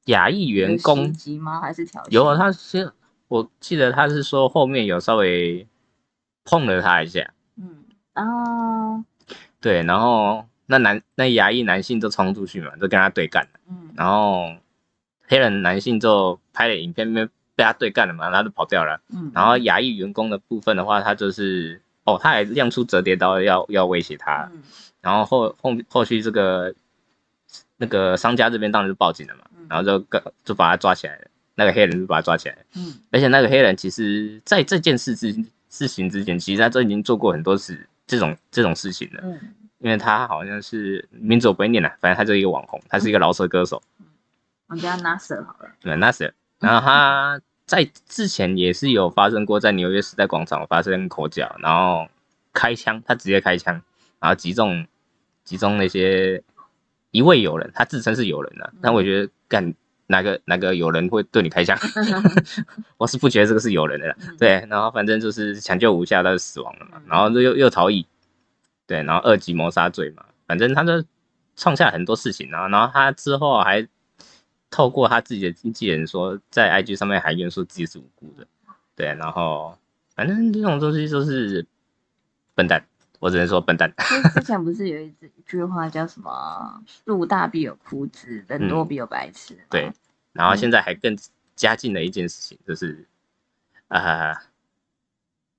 亚裔员工袭。击吗？还是挑衅？有啊，他是我记得他是说后面有稍微碰了他一下，嗯，然后对，然后那男那牙医男性就冲出去嘛，就跟他对干了，嗯。然后黑人男性就拍了影片，被被他对干了嘛，然后就跑掉了。嗯，然后牙医员工的部分的话，他就是哦，他还亮出折叠刀要要威胁他，嗯。然后后后后续这个那个商家这边当然就报警了嘛，嗯。然后就跟就把他抓起来了，那个黑人就把他抓起来，嗯。而且那个黑人其实在这件事之事情之前，其实他都已经做过很多次这种这种事情了，嗯，因为他好像是名字我不会念了，反正他就是一个网红，他是一个饶舌歌手，我们叫 NASA 好了。对，那是，然后他在之前也是有发生过在纽约时代广场发生口角，然后开枪，他直接开枪，然后击中击中那些一位友人，他自称是友人啊，但我觉得干哪个哪个有人会对你开枪，我是不觉得这个是有人的啦。嗯，对，然后反正就是抢救无效，他就死亡了嘛，然后又又逃逸，对，然后二级谋杀罪嘛，反正他就创下很多事情啊，然后他之后还透过他自己的经纪人说，在 IG 上面还愿说自己是无辜的，对，然后反正这种东西就是笨蛋，我只能说笨蛋，之前不是有一一句话叫什么“树大必有枯枝，人多必有白痴”吗？对，然后现在还更加进了一件事情，就是呃，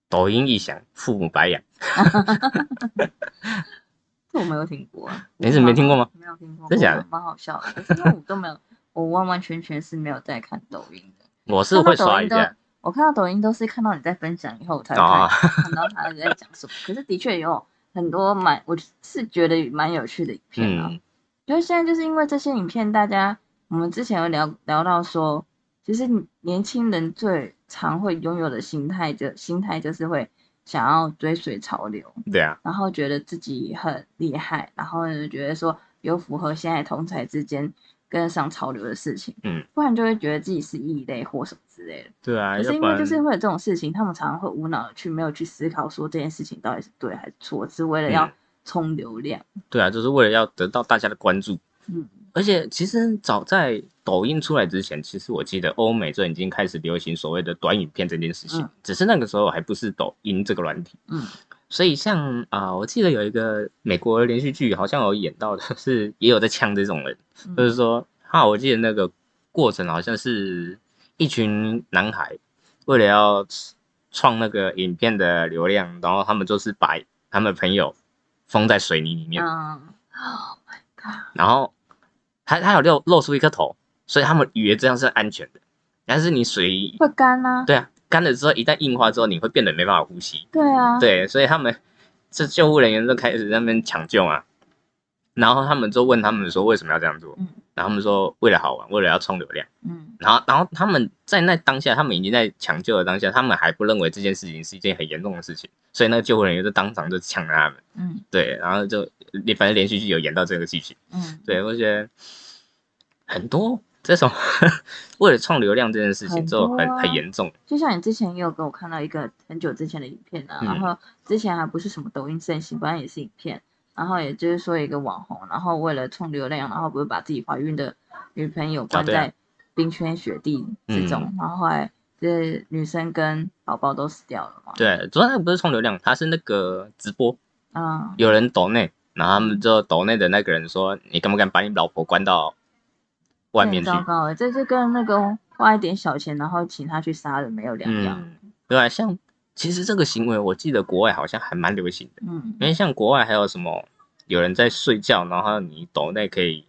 抖音一响，父母白养，这我没有听过，你是没听过吗？没有听过，真假的蛮蛮好笑的。可是因为我都没有，我完完全全是没有在看抖音的。我是会刷一下，我看到抖音都是看到你在分享以后，我才看,、到他在讲什么。可是的确有很多蛮，我是觉得蛮有趣的影片啊。嗯，可是现在就是因为这些影片，大家我们之前有聊聊到说，其实年轻人最常会拥有的心态就心态就是会想要追随潮流，对啊，然后觉得自己很厉害，然后呢觉得说有符合现在同才之间跟上潮流的事情，嗯，不然就会觉得自己是异类或什么之类的。对啊，可是因为就是会有这种事情，他们常常会无脑的去没有去思考说这件事情到底是对还是错，只是为了要嗯冲流量。对啊，就是为了要得到大家的关注。嗯而且其实早在抖音出来之前，其实我记得欧美就已经开始流行所谓的短影片这件事情，嗯只是那个时候还不是抖音这个软体。嗯所以像啊、我记得有一个美国连续剧，好像有演到的是也有在呛这种人，嗯就是说，啊，我记得那个过程好像是一群男孩为了要创那个影片的流量，然后他们就是把他们朋友封在水泥里面，嗯，Oh my god！然后他他有露露出一颗头，所以他们以为这样是安全的。但是你水会干啊。对啊，干了之后一旦硬化之后，你会变得没办法呼吸。对啊。对，所以他们这救护人员就开始在那边抢救啊，然后他们就问他们说为什么要这样做，嗯然后他们说为了好玩，为了要冲流量，嗯。然后然后他们在那当下，他们已经在抢救的当下，他们还不认为这件事情是一件很严重的事情，所以那个救护人员就当场就抢了他们，嗯。对，然后就反正连续剧有演到这个剧情，嗯，对我觉得很多这种 为了创流量这件事情就很啊很严重，就像你之前也有给我看到一个很久之前的影片啊，嗯。然后之前还不是什么抖音盛行，反正也是影片，然后也就是说一个网红，然后为了冲流量，然后不是把自己怀孕的女朋友关在冰天雪地之中，嗯然后后来这女生跟宝宝都死掉了嘛。，对，主要那个不是冲流量，他是那个直播。嗯，有人抖内，然后他们就抖内的那个人说：“你敢不敢把你老婆关到外面糟糕了，这就跟那个花一点小钱，然后请他去杀人没有？”两样。嗯，对啊，像其实这个行为，我记得国外好像还蛮流行的，嗯因为像国外还有什么有人在睡觉，然后你抖内可以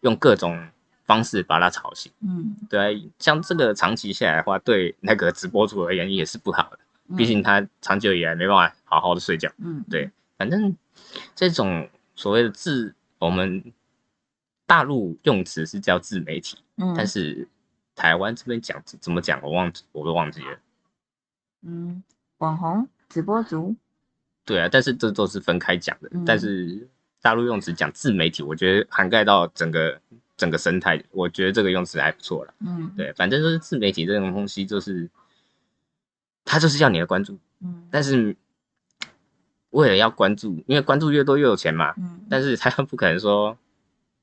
用各种方式把他吵醒。嗯，对啊，像这个长期下来的话，对那个直播主而言也是不好的，嗯毕竟他长久以来没办法好好的睡觉。嗯对反正这种所谓的自，我们大陆用词是叫自媒体，嗯，但是台湾这边讲怎么讲，我忘记我都忘记了。嗯，网红直播族，对啊，但是这都是分开讲的。嗯但是大陆用词讲自媒体，我觉得涵盖到整个整个生态，我觉得这个用词还不错了。嗯，，对，反正就是自媒体这种东西，就是它就是要你的关注，嗯，但是为了要关注，因为关注越多越有钱嘛，嗯，但是他又不可能说，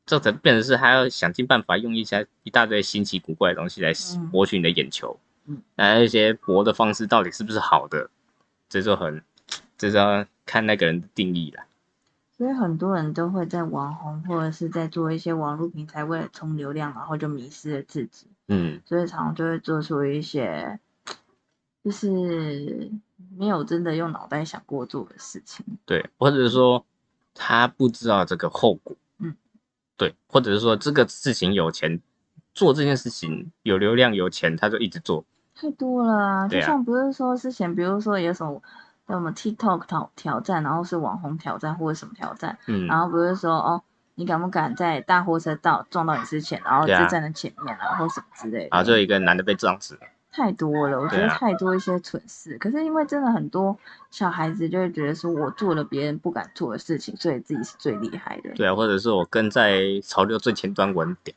这可变成是他要想尽办法用一些一大堆新奇古怪的东西来嗯博取你的眼球，嗯，那一些博的方式到底是不是好的，这就很，这就要看那个人的定义了。所以很多人都会在网红或者是在做一些网络平台，为了冲流量，然后就迷失了自己，嗯，所以常常就会做出一些就是没有真的用脑袋想过做的事情。对，或者是说他不知道这个后果，嗯，对，或者是说这个事情有钱做这件事情有流量有钱，他就一直做，太多了啊！就像不是说之前，比如说有什么叫什么 TikTok 挑挑战，然后是网红挑战或者什么挑战，嗯，然后不是说哦，你敢不敢在大货车道撞到你之前，然后就站在前面啊，或什么之类的。然后就有一个男的被撞死了，太多了，我觉得太多一些蠢事。可是因为真的很多小孩子就会觉得说，我做了别人不敢做的事情，所以自己是最厉害的。对啊，或者是我跟在潮流最前端稳点。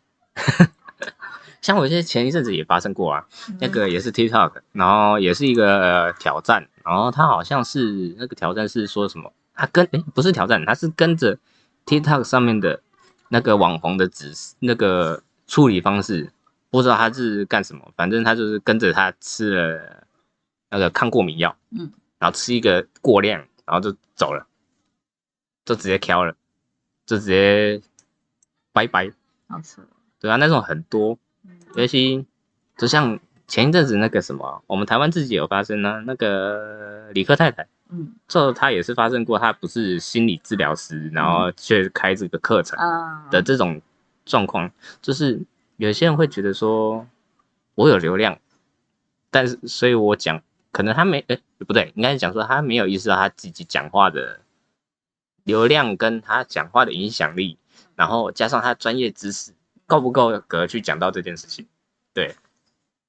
像我现在前一阵子也发生过啊，嗯那个也是 TikTok，然后也是一个、呃挑战，然后他好像是那个挑战是说什么，他跟诶不是挑战，他是跟着 TikTok 上面的那个网红的指示那个处理方式，不知道他是干什么，反正他就是跟着他吃了那个抗过敏药，嗯，然后吃一个过量，然后就走了，就直接挑了，就直接拜拜，好扯。对啊，那种很多。嗯。尤其就像前一阵子那个什么，我们台湾自己有发生呢、那个李克太太，嗯。这他也是发生过，他不是心理治疗师，然后却开这个课程啊。的这种状况，就是有些人会觉得说，我有流量，但是所以我讲，可能他没，哎、不对，应该是讲说他没有意识到他自己讲话的流量跟他讲话的影响力，然后加上他专业知识够不够格去讲到这件事情。对，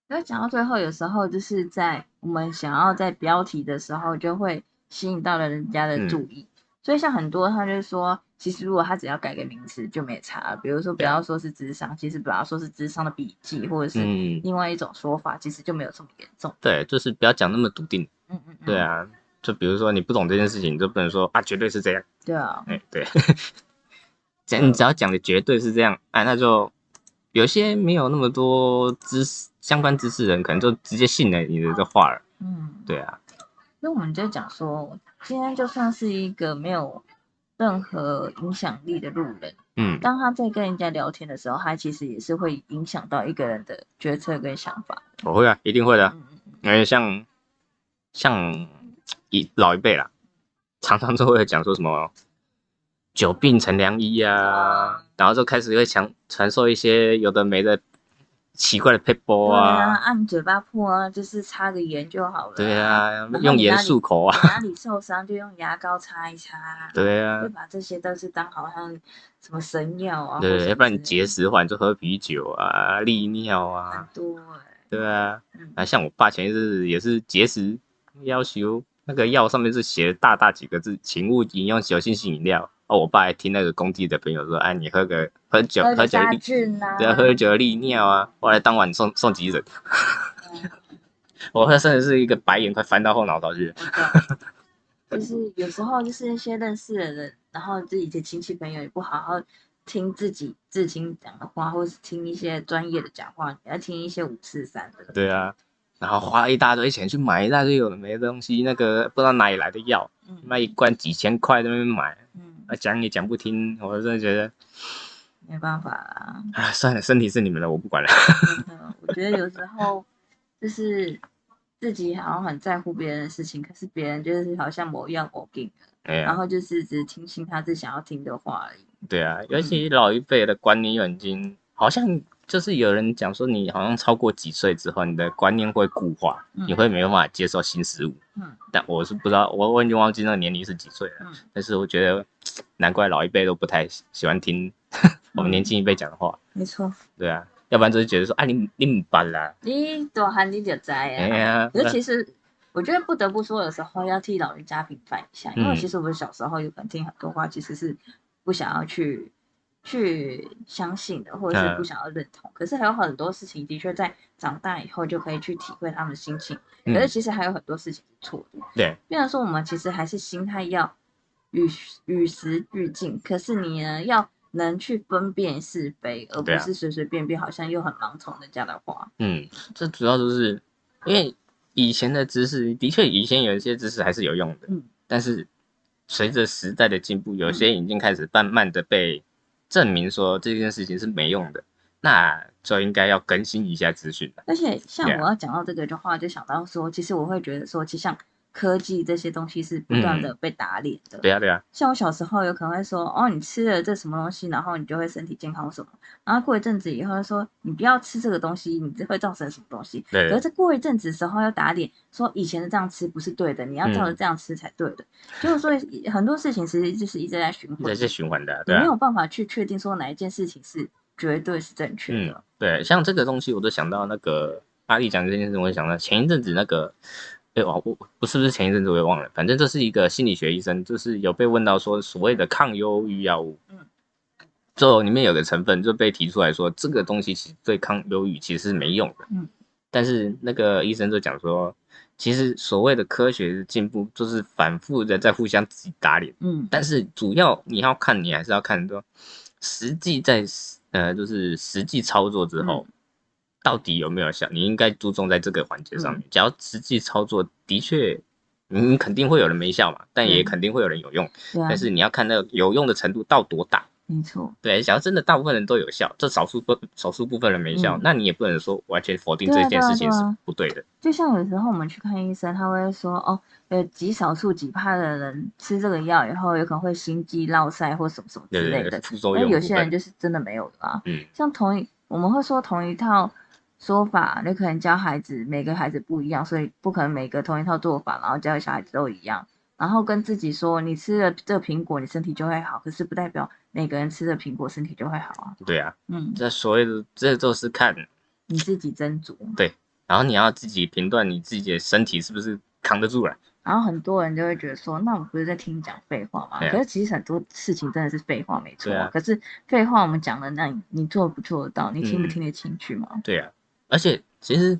因为讲到最后，有时候就是在我们想要在标题的时候，就会吸引到了人家的注意。所以像很多他就说，其实如果他只要改个名词就没差了。比如说不要说是智商，其实不要说是智商的笔记，或者是嗯，另外一种说法，其实就没有这么严重。对，就是不要讲那么笃定。嗯嗯，嗯对，啊，就比如说你不懂这件事情，你就不能说啊绝对是这样。对啊，哎，对，只你只要讲的绝对是这样，哎，那就有些没有那么多知识相关知识的人，可能就直接信了你的这话了。嗯，对啊，所以我们就讲说，今天就算是一个没有任何影响力的路人，嗯，当他在跟人家聊天的时候，他其实也是会影响到一个人的决策跟想法。我会啊，一定会的。因为像像一老一辈啦，常常都会讲说什么久病成良医啊，然后就开始会强传授一些有的没的奇怪的 a p e 对啊，啊，按嘴巴破啊，就是擦个盐就好了。对，啊，用盐漱口啊，哪里受伤就用牙膏擦一擦。对啊会，把这些都是当好像什么神药啊，或对，要不然你么之类结石的话，你就喝啤酒啊、利尿啊，对啊。嗯啊，像我爸前一阵也是结石，要求那个药上面是写大大几个字，请勿饮用酒精性饮料。哦，我爸还听那个工地的朋友说，哎，你喝个喝酒喝酒利，对啊，喝酒利尿啊，后来当晚送送急诊，我那真的是一个白眼快翻到后脑勺去 就是有时候就是一些认识的人，然后自己的亲戚朋友也不好好听自己至亲讲的话，或是听一些专业的讲话，你要听一些五四三的。对啊，然后花了一大堆钱去买一大堆有的没的东西，那个不知道哪里来的药，嗯。一罐几千块在那边买，嗯，啊讲也讲不听，我真的觉得，没办法啦。啊，算了，身体是你们的，我不管了。我觉得有时候就是自己好像很在乎别人的事情，可是别人就是好像某样某定的，哎呀然后就是只听信他自己想要听的话而已。对啊，尤其老一辈的观念又已经好像就是有人讲说，你好像超过几岁之后，你的观念会固化，嗯你会没办法接受新事物。嗯但我是不知道，我我已经忘记那个年龄是几岁了。嗯但是我觉得，难怪老一辈都不太喜喜欢听 我们年轻一辈讲的话。没错，对啊，要不然就是觉得说，啊，你你唔办啦，你多喊你就知哎啊。呀，可是其实我觉得不得不说，有时候要替老人家平反一下，因为嗯其实我们小时候有可能听很多话，其实是不想要去去相信的，或者是不嗯想要认同。可是还有很多事情，的确在长大以后就可以去体会他们的心情。可是嗯，其实还有很多事情是错的。对，虽然说我们其实还是心态要与与时俱进，可是你呢要能去分辨是非，而不是随随便便好像又很盲从人家的话。嗯，这主要就是因为以前的知识，的确以前有一些知识还是有用的，嗯，但是随着时代的进步，有些已经开始慢慢的被证明说这件事情是没用的，那就应该要更新一下资讯了。而且像我要讲到这个的话，就想到说，其实我会觉得说，其实像科技这些东西是不断的被打脸的。对啊，对啊，像我小时候有可能会说，哦，你吃了这什么东西，然后你就会身体健康什么。然后过一阵子以后就说，你不要吃这个东西，你这会造成什么东西。对可是再过一阵子的时候要打脸，说以前的这样吃不是对的，你要照着嗯这样吃才对的。就是说很多事情其实就是一直在循环这，是循环的啊，对啊没，有办法去确定说哪一件事情是绝对是正确嗯的。，对，像这个东西，我都想到那个阿丽讲这件事，我就想到前一阵子那个，哎、我我不是不是前一阵子我也忘了，反正这是一个心理学医生，就是有被问到说所谓的抗忧郁药物，嗯，就里面有个成分就被提出来说，这个东西其实对抗忧郁其实是没用的，嗯，但是那个医生就讲说，其实所谓的科学的进步，就是反复的在互相自己打脸。嗯但是主要你要看，你还是要看说，实际在呃，就是实际操作之后，到底有没有效？你应该注重在这个环节上面。只要实际操作的确，你肯定会有人没效嘛，但也嗯肯定会有人有用。但，是你要看那个有用的程度到多大。没错。对，假如真的大部分人都有效，这少数部少数部分人没效，嗯那你也不能说完全否定这件事情是对啊对啊不对的。就像有时候我们去看医生，他会说哦，呃极少数几趴的人吃这个药以后，有可能会心肌、落塞或什么什么之对对对，类的。副作那有用部分。些人就是真的没有的啊。嗯，像同一，我们会说同一套说法，你可能教孩子每个孩子不一样，所以不可能每个同一套做法，然后教小孩子都一样。然后跟自己说，你吃了这个苹果，你身体就会好，可是不代表每个人吃的苹果身体就会好啊。对啊，嗯，这所谓的这都是看，你自己斟酌。对然后你要自己评断你自己的身体是不是扛得住了。然后很多人就会觉得说，那我不是在听你讲废话吗？啊可是其实很多事情真的是废话，没错。啊可是废话我们讲了，那你你做不做得到？你听不嗯听得进去吗？对啊，而且其实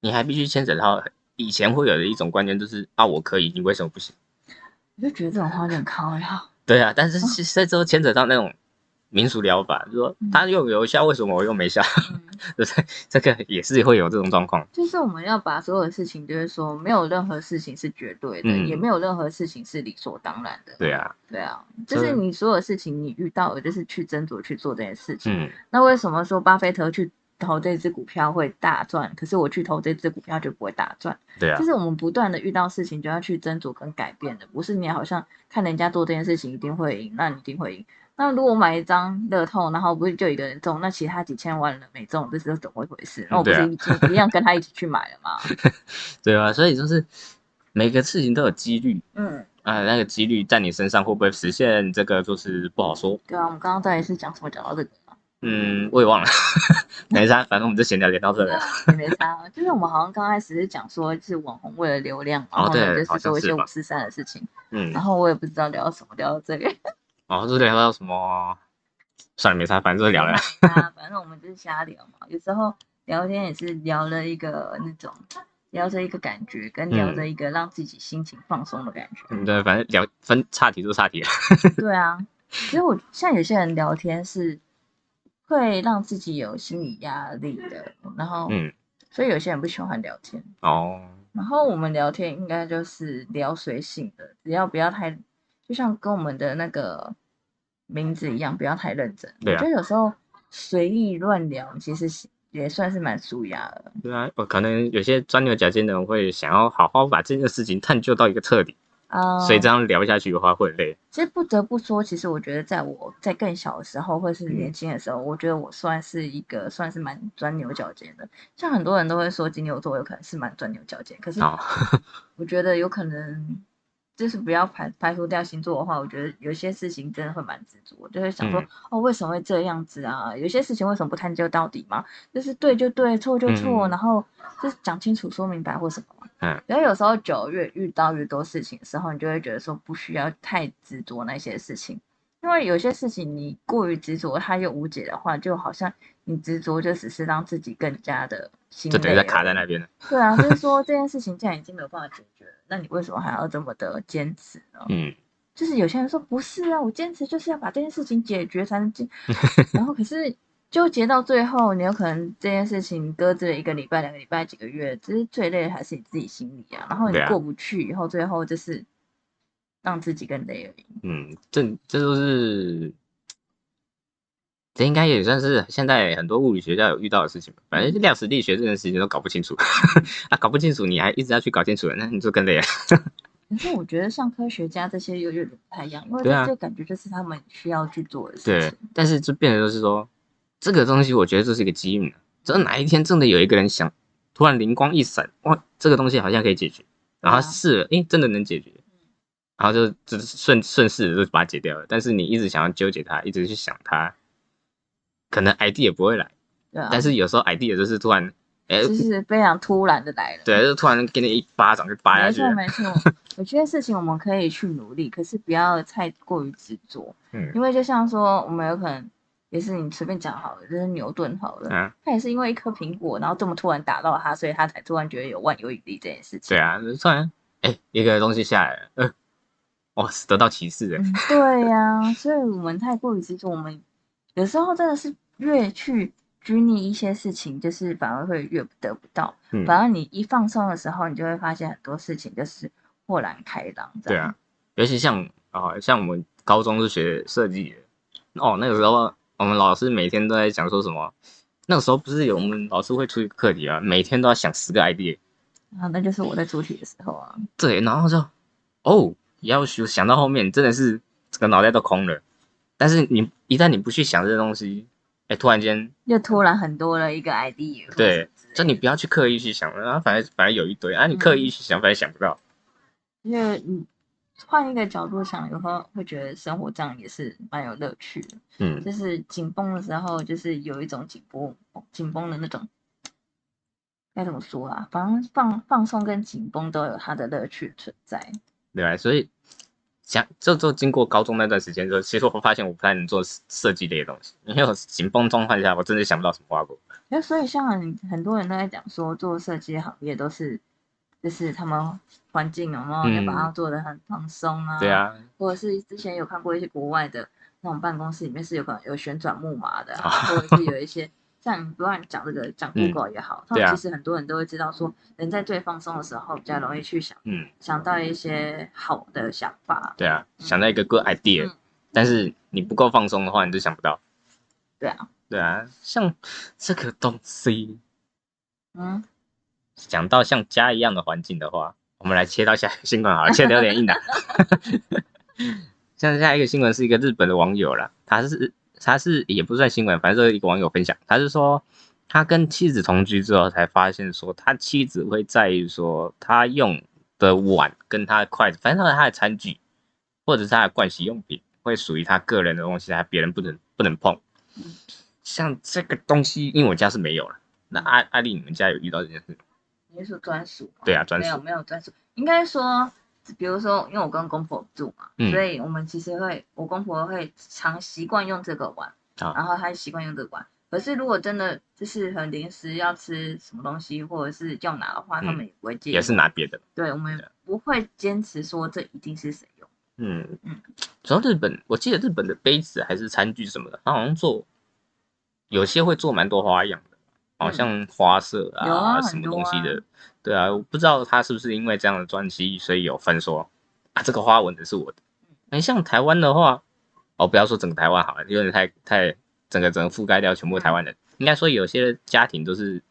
你还必须牵扯到以前会有的一种观念，就是啊我可以，你为什么不行？我就觉得这种话有点靠呀。对啊，但是其实之后牵扯到那种民俗疗法，就说他又有效，为什么我又没效？嗯，对不对？这个也是会有这种状况。就是我们要把所有的事情，就是说没有任何事情是绝对的，嗯也没有任何事情是理所当然的。对啊，对啊，就是你所有事情你遇到的，就是去斟酌去做这件事情。嗯，那为什么说巴菲特去投这只股票会大赚，可是我去投这只股票就不会大赚？对啊就，是我们不断的遇到事情就要去斟酌跟改变的，不是你好像看人家做这件事情一定会赢，那你一定会赢。那如果我买一张乐透，然后不是就一个人中，那其他几千万人没中，这是怎么一回事？那我不是一样跟他一起去买了吗？对啊，所以就是每个事情都有几率嗯，啊，那个几率在你身上会不会实现，这个就是不好说。对啊，我们刚刚到底是讲什么讲到这个啊？嗯，我也忘了，没啥，反正我们就闲聊聊到这了。也没差，啊就是我们好像刚开始是讲说，就是网红为了流量，然哦后就是做一些五四三的事情，嗯然，后我也不知道聊什么，聊到这里。哦，是聊到什么？算了，没啥，反正就聊了。啊，反正我们就是瞎聊嘛。有时候聊天也是聊了一个那种，聊着一个感觉，跟聊着一个让自己心情放松的感觉。嗯，对，反正聊分岔题就岔题了。对啊，其实我像有些人聊天是会让自己有心理压力的，然后，嗯，所以有些人不喜欢聊天。哦，然后我们聊天应该就是聊随性的，只要不要太，就像跟我们的那个名字一样，不要太认真。对啊我觉得有时候随意乱聊，其实也算是蛮舒压的。对啊，我可能有些钻牛角尖的人会想要好好把这件事情探究到一个彻底，啊、所以这样聊下去的话会很累。其实不得不说，其实我觉得在我在更小的时候，或是嗯年轻的时候，我觉得我算是一个算是蛮钻牛角尖的。像很多人都会说金牛座有可能是蛮钻牛角尖，可是哦，我觉得有可能就是不要排排除掉星座的话，我觉得有些事情真的会蛮执着，就会想说、嗯哦，为什么会这样子啊？有些事情为什么不探究到底嘛？就是对就对，错就错，嗯然后就是讲清楚、说明白或什么嘛。嗯，然后有时候久越遇到越多事情的时候，你就会觉得说不需要太执着那些事情，因为有些事情你过于执着，它又无解的话，就好像你执着就只是让自己更加的心累就等于在卡在那边了。对啊，就是说这件事情既然已经没有办法解决，那你为什么还要这么的坚持呢？嗯，就是有些人说不是啊，我坚持就是要把这件事情解决才能进，然后可是纠结到最后，你有可能这件事情搁置了一个礼拜、两个礼拜、几个月，其实最累的还是你自己心里啊。然后你过不去以后，最后就是让自己更累而已。嗯，这这都是，这应该也算是现在很多物理学家有遇到的事情吧。反正量子力学这件事情都搞不清楚，啊，搞不清楚你还一直要去搞清楚，那你就更累了。可是我觉得像科学家这些又有点不太一样，因为这就感觉就是他们需要去做的事对情。，但是就变成就是说，这个东西我觉得这是一个机运啊。真的哪一天真的有一个人想，突然灵光一闪，哇，这个东西好像可以解决，然后试了，诶，真的能解决，然后就就是顺顺势的就把它解掉了。但是你一直想要纠结它，一直去想它，可能 idea 也不会来，对啊，但是有时候 idea 就是突然，哎、就是非常突然的来了。对，就突然给你一巴掌就扒下没错。没错，有些事情我们可以去努力，可是不要太过于执着，嗯因为就像说，我们有可能也是你随便讲好了，就是牛顿好了，嗯，他也是因为一颗苹果，然后这么突然打到他，所以他才突然觉得有万有引力这件事情。对啊，突然，哎、一个东西下来了，呃，哇，得到启示了。嗯，对呀、所以我们太过于执着，我们有时候真的是越去拘泥一些事情，就是反而会越得不到。嗯，反而你一放松的时候，你就会发现很多事情就是豁然开朗。对啊，尤其像啊、像我们高中是学设计的，哦，那个时候我们老师每天都在讲说什么，那个时候不是有我们老师会出一个课题啊，每天都要想十个 idea，啊，那就是我在主体的时候啊。对，然后就哦，要求想到后面真的是整个脑袋都空了，但是你一旦你不去想这些东西，哎，突然间又突然很多了一个 idea，对就你不要去刻意去想，然后反正反正有一堆啊，你刻意去想，反正想不到。因为你换一个角度想，有时候会觉得生活这样也是蛮有乐趣的。嗯，就是紧绷的时候，就是有一种紧绷紧绷的那种，该怎么说啊？反正放放松跟紧绷都有它的乐趣存在。对啊，所以想就就经过高中那段时间之后，其实我发现我不太能做设计类的东西，因为我紧绷状况下，我真的想不到什么花果。那所以像很很多人都在讲说，做设计行业都是，就是他们环境有没有要把它做的很放松啊？对。啊，或者是之前有看过一些国外的那种办公室里面是有可能有旋转木马的、啊，或者是有一些像你不然讲这个讲嗯 Google 也好，他们其实很多人都会知道说，人在最放松的时候比较容易去想嗯，想到一些好的想法。对啊，想到一个 good idea，、嗯但是你不够放松的话，你就想不到。对啊，对啊，像这个东西，嗯，讲到像家一样的环境的话，我们来切到下一个新闻好了，切的有点硬啊。像下一个新闻是一个日本的网友啦，他是他是也不算新闻，反正是一个网友分享，他是说他跟妻子同居之后才发现说，他妻子会在意说他用的碗跟他的筷子，反正他的餐具或者是他的盥洗用品会属于他个人的东西，他别人不能不能碰。像这个东西，因为我家是没有了。那阿阿丽，你们家有遇到这件事？你是专属？对啊，专属没有属。没有专属，应该说，比如说，因为我跟公婆住嘛，嗯所以我们其实会，我公婆会常习惯用这个碗，好然后他习惯用这个碗。可是如果真的就是很临时要吃什么东西，或者是要拿的话，嗯他们也不会介意。也是拿别的。对，我们不会坚持说这一定是谁用。嗯嗯主要日本，我记得日本的杯子还是餐具什么的，它好像做有些会做蛮多花样的，好像花色啊、什么东西的。对啊，我不知道他是不是因为这样的专辑，所以有分说啊，这个花纹的是我的。哎，像台湾的话，哦，不要说整个台湾好了，有点太太整个整个覆盖掉全部台湾人。应该说有些家庭都是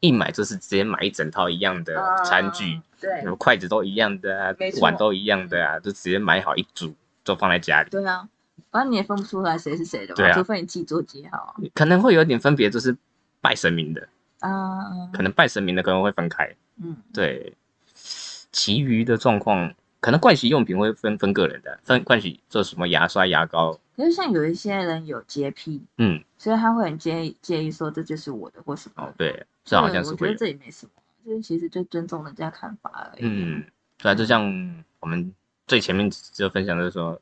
一买就是直接买一整套一样的餐具，嗯对什么筷子都一样的啊碗都一样的啊，就直接买好一组，就放在家里。对啊，反正你也分不出来谁是谁的嘛，除非你自己做记号可能会有点分别，就是拜神明的，啊。啊，可能拜神明的可能会分开。嗯，对，其余的状况，可能盥洗用品会分分个人的，分盥洗做什么牙刷、牙膏，可是像有一些人有洁癖，嗯，所以他会很介意介意说这就是我的或什么。哦，对，这好像是我觉得这也没什么，就是其实就尊重人家看法而已。嗯，对啊，就像我们最前面就分享的说，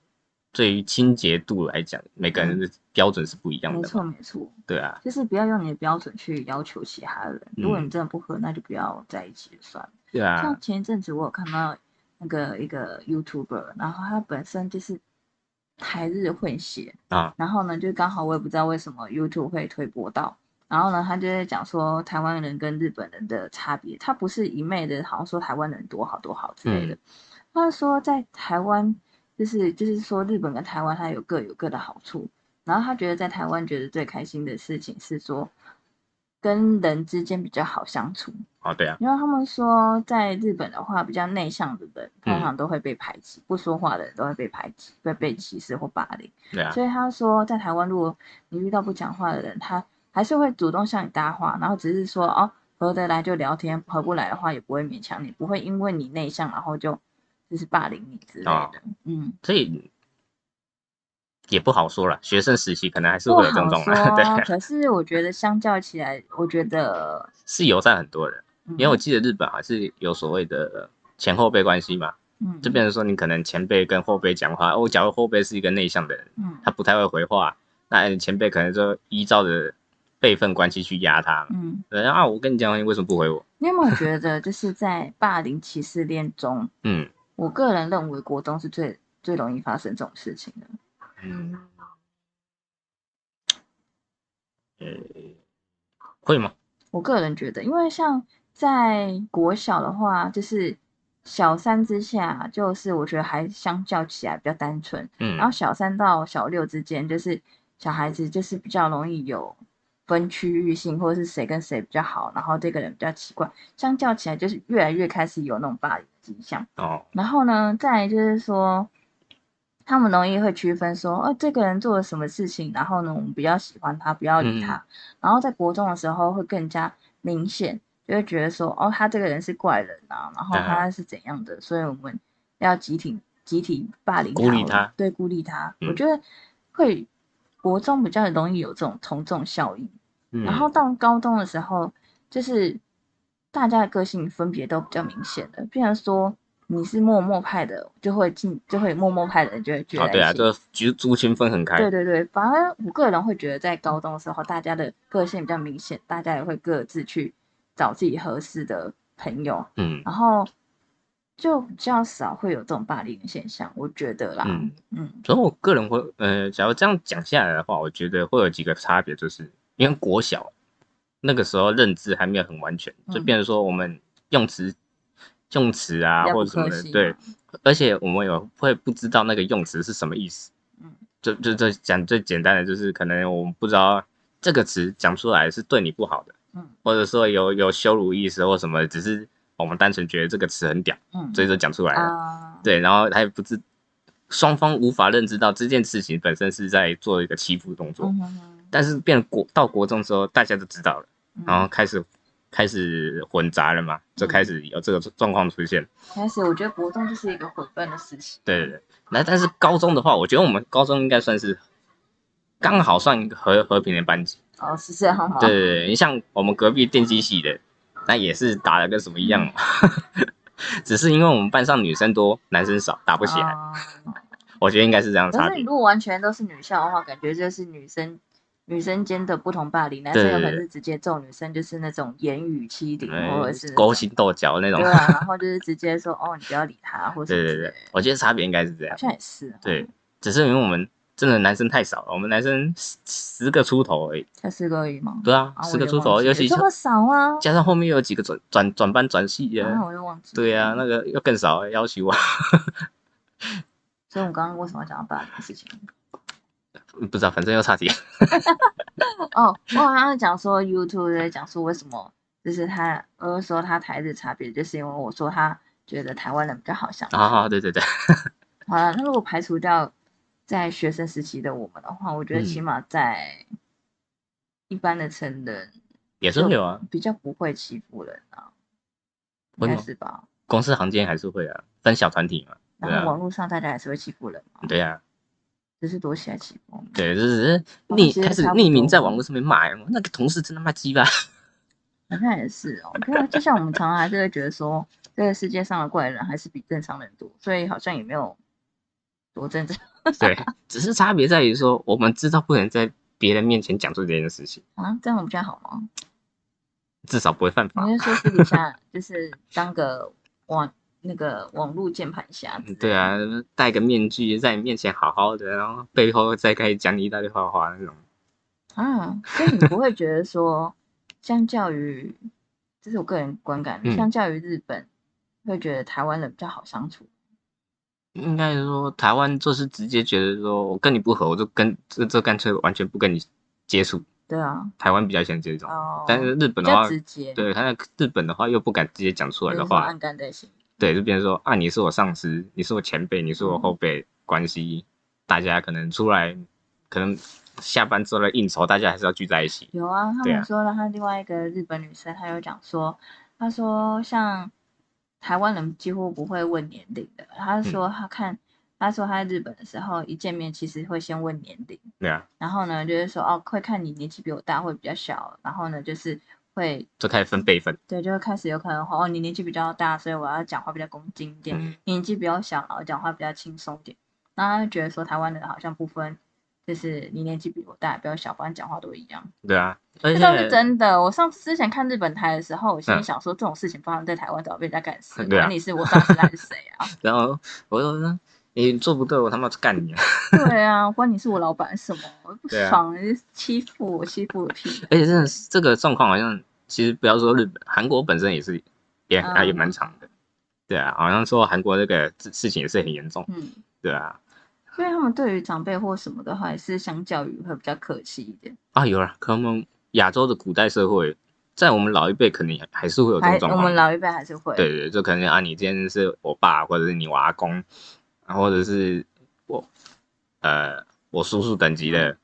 对于清洁度来讲，每个人的标准是不一样的没，错没错，对啊，就是不要用你的标准去要求其他人。如果嗯。你真的不合，那就不要在一起就算了。对啊。像，前一阵子我有看到那个一个 YouTuber，然后他本身就是台日混血，啊，然后呢，就刚好我也不知道为什么 YouTube 会推播到，然后呢，他就在讲说台湾人跟日本人的差别，他不是一昧的，好像说台湾人多好多好之类的，嗯。他说在台湾就是就是说日本跟台湾它有各有各的好处，然后他觉得在台湾觉得最开心的事情是说跟人之间比较好相处，哦，对啊，因为他们说，在日本的话，比较内向的人通嗯常都会被排挤，不说话的人都会被排挤，会被歧视或霸凌。对啊，所以他说，在台湾，如果你遇到不讲话的人，他还是会主动向你搭话，然后只是说哦，合得来就聊天，合不来的话也不会勉强你，不会因为你内向然后就就是霸凌你之类的。哦嗯，所以也不好说了，学生时期可能还是不会有这种好状况，对可是我觉得相较起来，我觉得，是友善很多的。嗯、因为我记得日本还是有所谓的前后辈关系嘛，嗯就变成说你可能前辈跟后辈讲话，哦，假如后辈是一个内向的人，嗯他不太会回话，那你前辈可能就依照着辈分关系去压他嘛。嗯。对啊，我跟你讲话，你为什么不回我？你有没有觉得，就是在霸凌歧视恋中，嗯我个人认为国中是最最容易发生这种事情的。嗯，呃，会吗？我个人觉得，因为像在国小的话，就是小三之下，就是我觉得还相较起来比较单纯，嗯然后小三到小六之间，就是小孩子就是比较容易有分区域性，或者是谁跟谁比较好，然后这个人比较奇怪，相较起来就是越来越开始有那种霸凌的迹象。哦，然后呢，再来就是说，他们容易会区分说，哦，这个人做了什么事情，然后呢，我们比较喜欢他，不要理他。然后在国中的时候会更加明显，就会觉得说，哦，他这个人是怪人啊，然后他是怎样的，所以我们要集体集体霸凌孤立他，对，孤立他。嗯我觉得会国中比较容易有这种从众效应，嗯然后到高中的时候，就是大家的个性分别都比较明显的。譬如说你是默默派的，就会进就会默默派的人就会聚在一起。哦对啊，就族族群分很开，对对对，反而我个人会觉得，在高中的时候，大家的个性比较明显，大家也会各自去找自己合适的朋友，嗯然后就比较少会有这种霸凌的现象，我觉得啦。嗯。嗯所以我个人会，呃，假如这样讲下来的话，我觉得会有几个差别，就是因为国小那个时候认知还没有很完全，就嗯。变成说我们用词、用词啊或者什么的，对，而且我们有会不知道那个用词是什么意思，嗯，就就就讲最简单的，就是可能我们不知道这个词讲出来是对你不好的，嗯。或者说有有羞辱意思或什么，只是我们单纯觉得这个词很屌，嗯所以就讲出来了。啊，对，然后他也不知双方无法认知到这件事情本身是在做一个欺负动作，嗯哼哼但是变国到国中之后，大家都知道了，嗯然后开始开始混杂了嘛，就开始有这个状况出现。开始我觉得国中就是一个混乱的事情，对对对，那但是高中的话，我觉得我们高中应该算是刚好算一个和和平的班级。哦，是这样哈？对对对，你像我们隔壁电机系的，那也是打的跟什么一样嘛。只是因为我们班上女生多，男生少，打不起来。啊我觉得应该是这样可是你。如果完全都是女校的话，感觉就是女生女生间的不同霸凌，男生对有可能是直接揍女生，就是那种言语欺凌，或者是呃勾心斗角那种对。啊，然后就是直接说哦，你不要理他，或者对对对，我觉得差别应该是这样好。像也是，对，只是因为我们真的男生太少了，我们男生十十个出头而已。才十个而已吗？对啊，啊，十个出头，尤其了这么少啊？加上后面又有几个转转转班转系的。啊，我又忘记。对啊，那个又更少，要求啊。所以我们刚刚为什么要讲到霸凌的事情？不知道，反正又差题。哦，我好像讲说 YouTube 在讲说为什么，就是他，我就说他台日差别，就是因为我说他觉得台湾人比较好相处。啊，对对对，好了，那如果排除掉在学生时期的我们的话，我觉得嗯起码在一般的成人也是会有啊，比较不会欺负人啊，应该是吧？公司行间还是会啊，分小团体嘛。然后网络上大家还是会欺负人嘛，对啊，只是躲起来欺负我们。对，就是哦匿开始匿名在网络上面骂人，那个同事真他妈鸡巴。好像也是哦，可是就像我们常常还是会觉得说，这个世界上的怪人还是比正常人多，所以好像也没有多正常对，只是差别在于说，我们知道不能在别人面前讲出这件事情，啊，这样比较好吗？至少不会犯法。你是说私底下就是当个网那个网络键盘侠？对，啊，戴个面具在你面前好好的，然后背后再开始讲你一大堆坏话那种。啊，所以你不会觉得说，相较于，这是我个人观感，嗯相较于日本，会觉得台湾人比较好相处。应该说，台湾就是直接觉得说我跟你不合，我就跟这这干脆完全不跟你接触。对啊，台湾比较像这种，哦，但是日本的话，直接，对他那日本的话又不敢直接讲出来的话，就是说暗干在心。对，就变成说啊，你是我上司，你是我前辈，你是我后辈，关系大家可能出来，可能下班之后的应酬，大家还是要聚在一起。有啊，他们说了，他另外一个日本女生，她有讲说，她说像台湾人几乎不会问年龄的，她说她看，她说她在日本的时候一见面其实会先问年龄，对啊，然后呢就是说哦会看你年纪比我大会比较小，然后呢就是会就开始分辈分。对就会开始有可能哦你年纪比较大，所以我要讲话比较恭敬一点，嗯，你年纪比较小，然后讲话比较轻松点，然后她就觉得说台湾人好像不分。就是你年纪比我大，比较小，反正讲话都一样。对啊，而这倒是真的。我上次之前看日本台的时候，我心想说，这种事情发生在台湾，早被人家干死。对啊管你是我上司还是谁啊？然后我就说你做不对，我他妈就干你啊！对啊，管你是我老板什么，我不爽欺负我，欺负我屁！而且真的是这个状况好像，其实不要说日本，韩国本身也是也嗯也蛮长的。对啊，好像说韩国这个事事情也是很严重。嗯，对啊，所以他们对于长辈或什么的话，还是相较于会比较客气一点。啊有了，可能亚洲的古代社会，在我们老一辈肯定还是会有这还种状况。我们老一辈还是会，对对，就可能啊，你今天是我爸，或者是你我阿公，啊或者是我呃我叔叔等级的，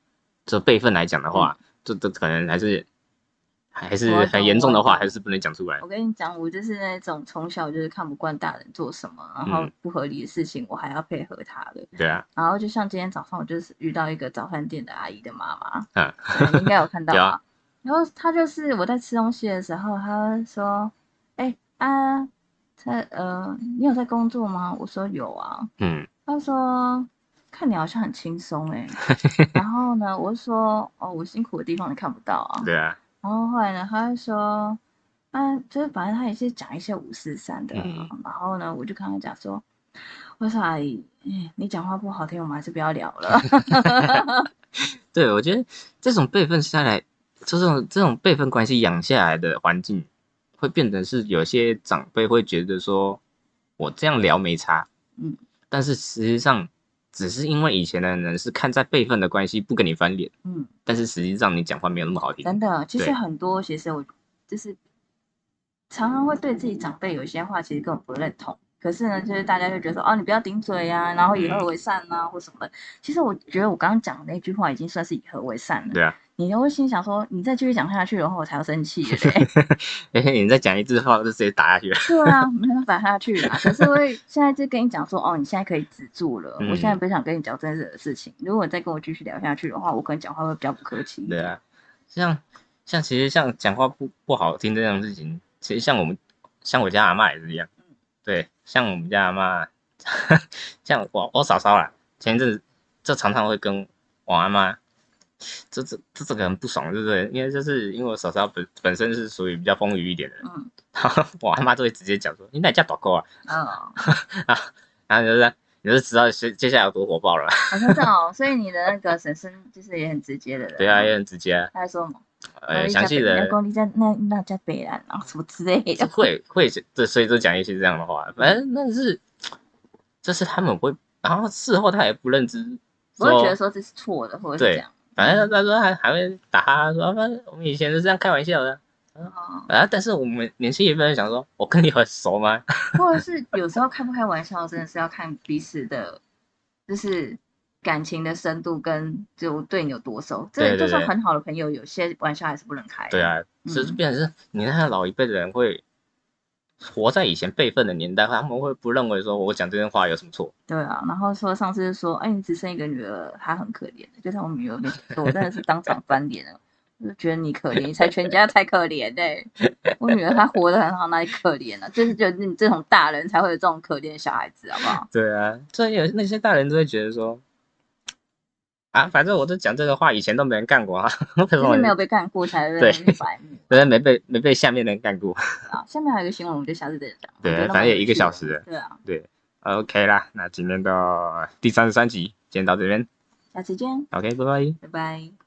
这辈分来讲的话，这这可能还是还是很严重的话，还是不能讲出来我。跟你讲，我就是那种从小就是看不惯大人做什么，然后嗯不合理的事情，我还要配合他的。对啊，然后就像今天早上，我就是遇到一个早饭店的阿姨的妈妈，嗯，应该有看 到啊吧？然后她就是我在吃东西的时候，她说：“哎、啊，她呃，你有在工作吗？”我说：“有啊。嗯，”她说：“看你好像很轻松哎。”然后呢，我就说：“哦，我辛苦的地方你看不到啊。”对啊，然后后来呢，他就说，啊，就是反正他也是讲一些五四三的，嗯然后呢，我就跟他讲说，我说阿姨，哎你讲话不好听，我们还是不要聊了。对，我觉得这种辈分下来，就这种这种辈分关系养下来的环境，会变成是有些长辈会觉得说，我这样聊没差，嗯，但是实际上只是因为以前的人是看在辈分的关系不跟你翻脸，嗯，但是实际上你讲话没有那么好听，真的，其实很多其实我就是常常会对自己长辈有一些话，其实根本不认同。可是呢，就是大家就觉得说，哦，你不要顶嘴呀、然后以和为善啊，或什么的。其实我觉得我刚刚讲的那句话已经算是以和为善了。对啊，你就会心想说，你再继续讲下去的话，我才要生气了嘞。哎，你再讲一句话，我就直接打下去了。对啊，没办法下去啦。可是我也现在就跟你讲说，哦，你现在可以止住了。嗯我现在不想跟你讲真实的事情。如果再跟我继续聊下去的话，我可能讲话会比较不客气。对啊，像像其实像讲话不不好听这种事情，其实像我们像我家阿嬷也是一样，对，像我们家阿嬷，像我我嫂嫂啦，前一阵子就常常会跟我阿妈，这这这这个很不爽，对不对？因为就是因为我嫂嫂本本身是属于比较风雨一点的人，嗯 然后我阿妈就会直接讲说：“你哪家导购啊 嗯，？”然后就是你就知道接接下来有多火爆了。好像哦。所以你的那个婶婶就是也很直接的人。对啊，也很直接啊。他还说什么？呃，详细的员工你在那那家北兰啊什么之类的。会会这所以就讲一些这样的话，反正那是，这是他们会，然后事后他也不认知，我会觉得说这是错的，或者是这样。反正他说还还会打哈哈说，反正我们以前是这样开玩笑的，哦啊，但是我们年轻一辈人想说，我跟你很熟吗？或者是有时候开不开玩笑，真的是要看彼此的，就是感情的深度跟就对你有多熟。这就算很好的朋友，有些玩笑还是不能开。对，啊，只是变成是你看老一辈的人会活在以前辈分的年代，他们会不认为说我讲这些话有什么错，对啊。然后说上次说，哎，你只剩一个女儿，她很可怜，就像我女儿那说，我真的是当场翻脸了。我就觉得你可怜，你才全家才可怜嘞、我女儿她活得很好，哪里可怜呢、就是觉得你这种大人才会有这种可怜的小孩子，好不好？对啊，所以有那些大人都会觉得说。啊，反正我都讲这个话，以前都没人干过啊，就是没有被干过才会对去白 目对，没被没被下面的人干过。啊。下面还有一个新闻，我们就下次再讲。对反正也一个小时对啊，对，OK 啦，那今天的第三十三集，今天到这边下次见，，OK，拜拜。拜拜。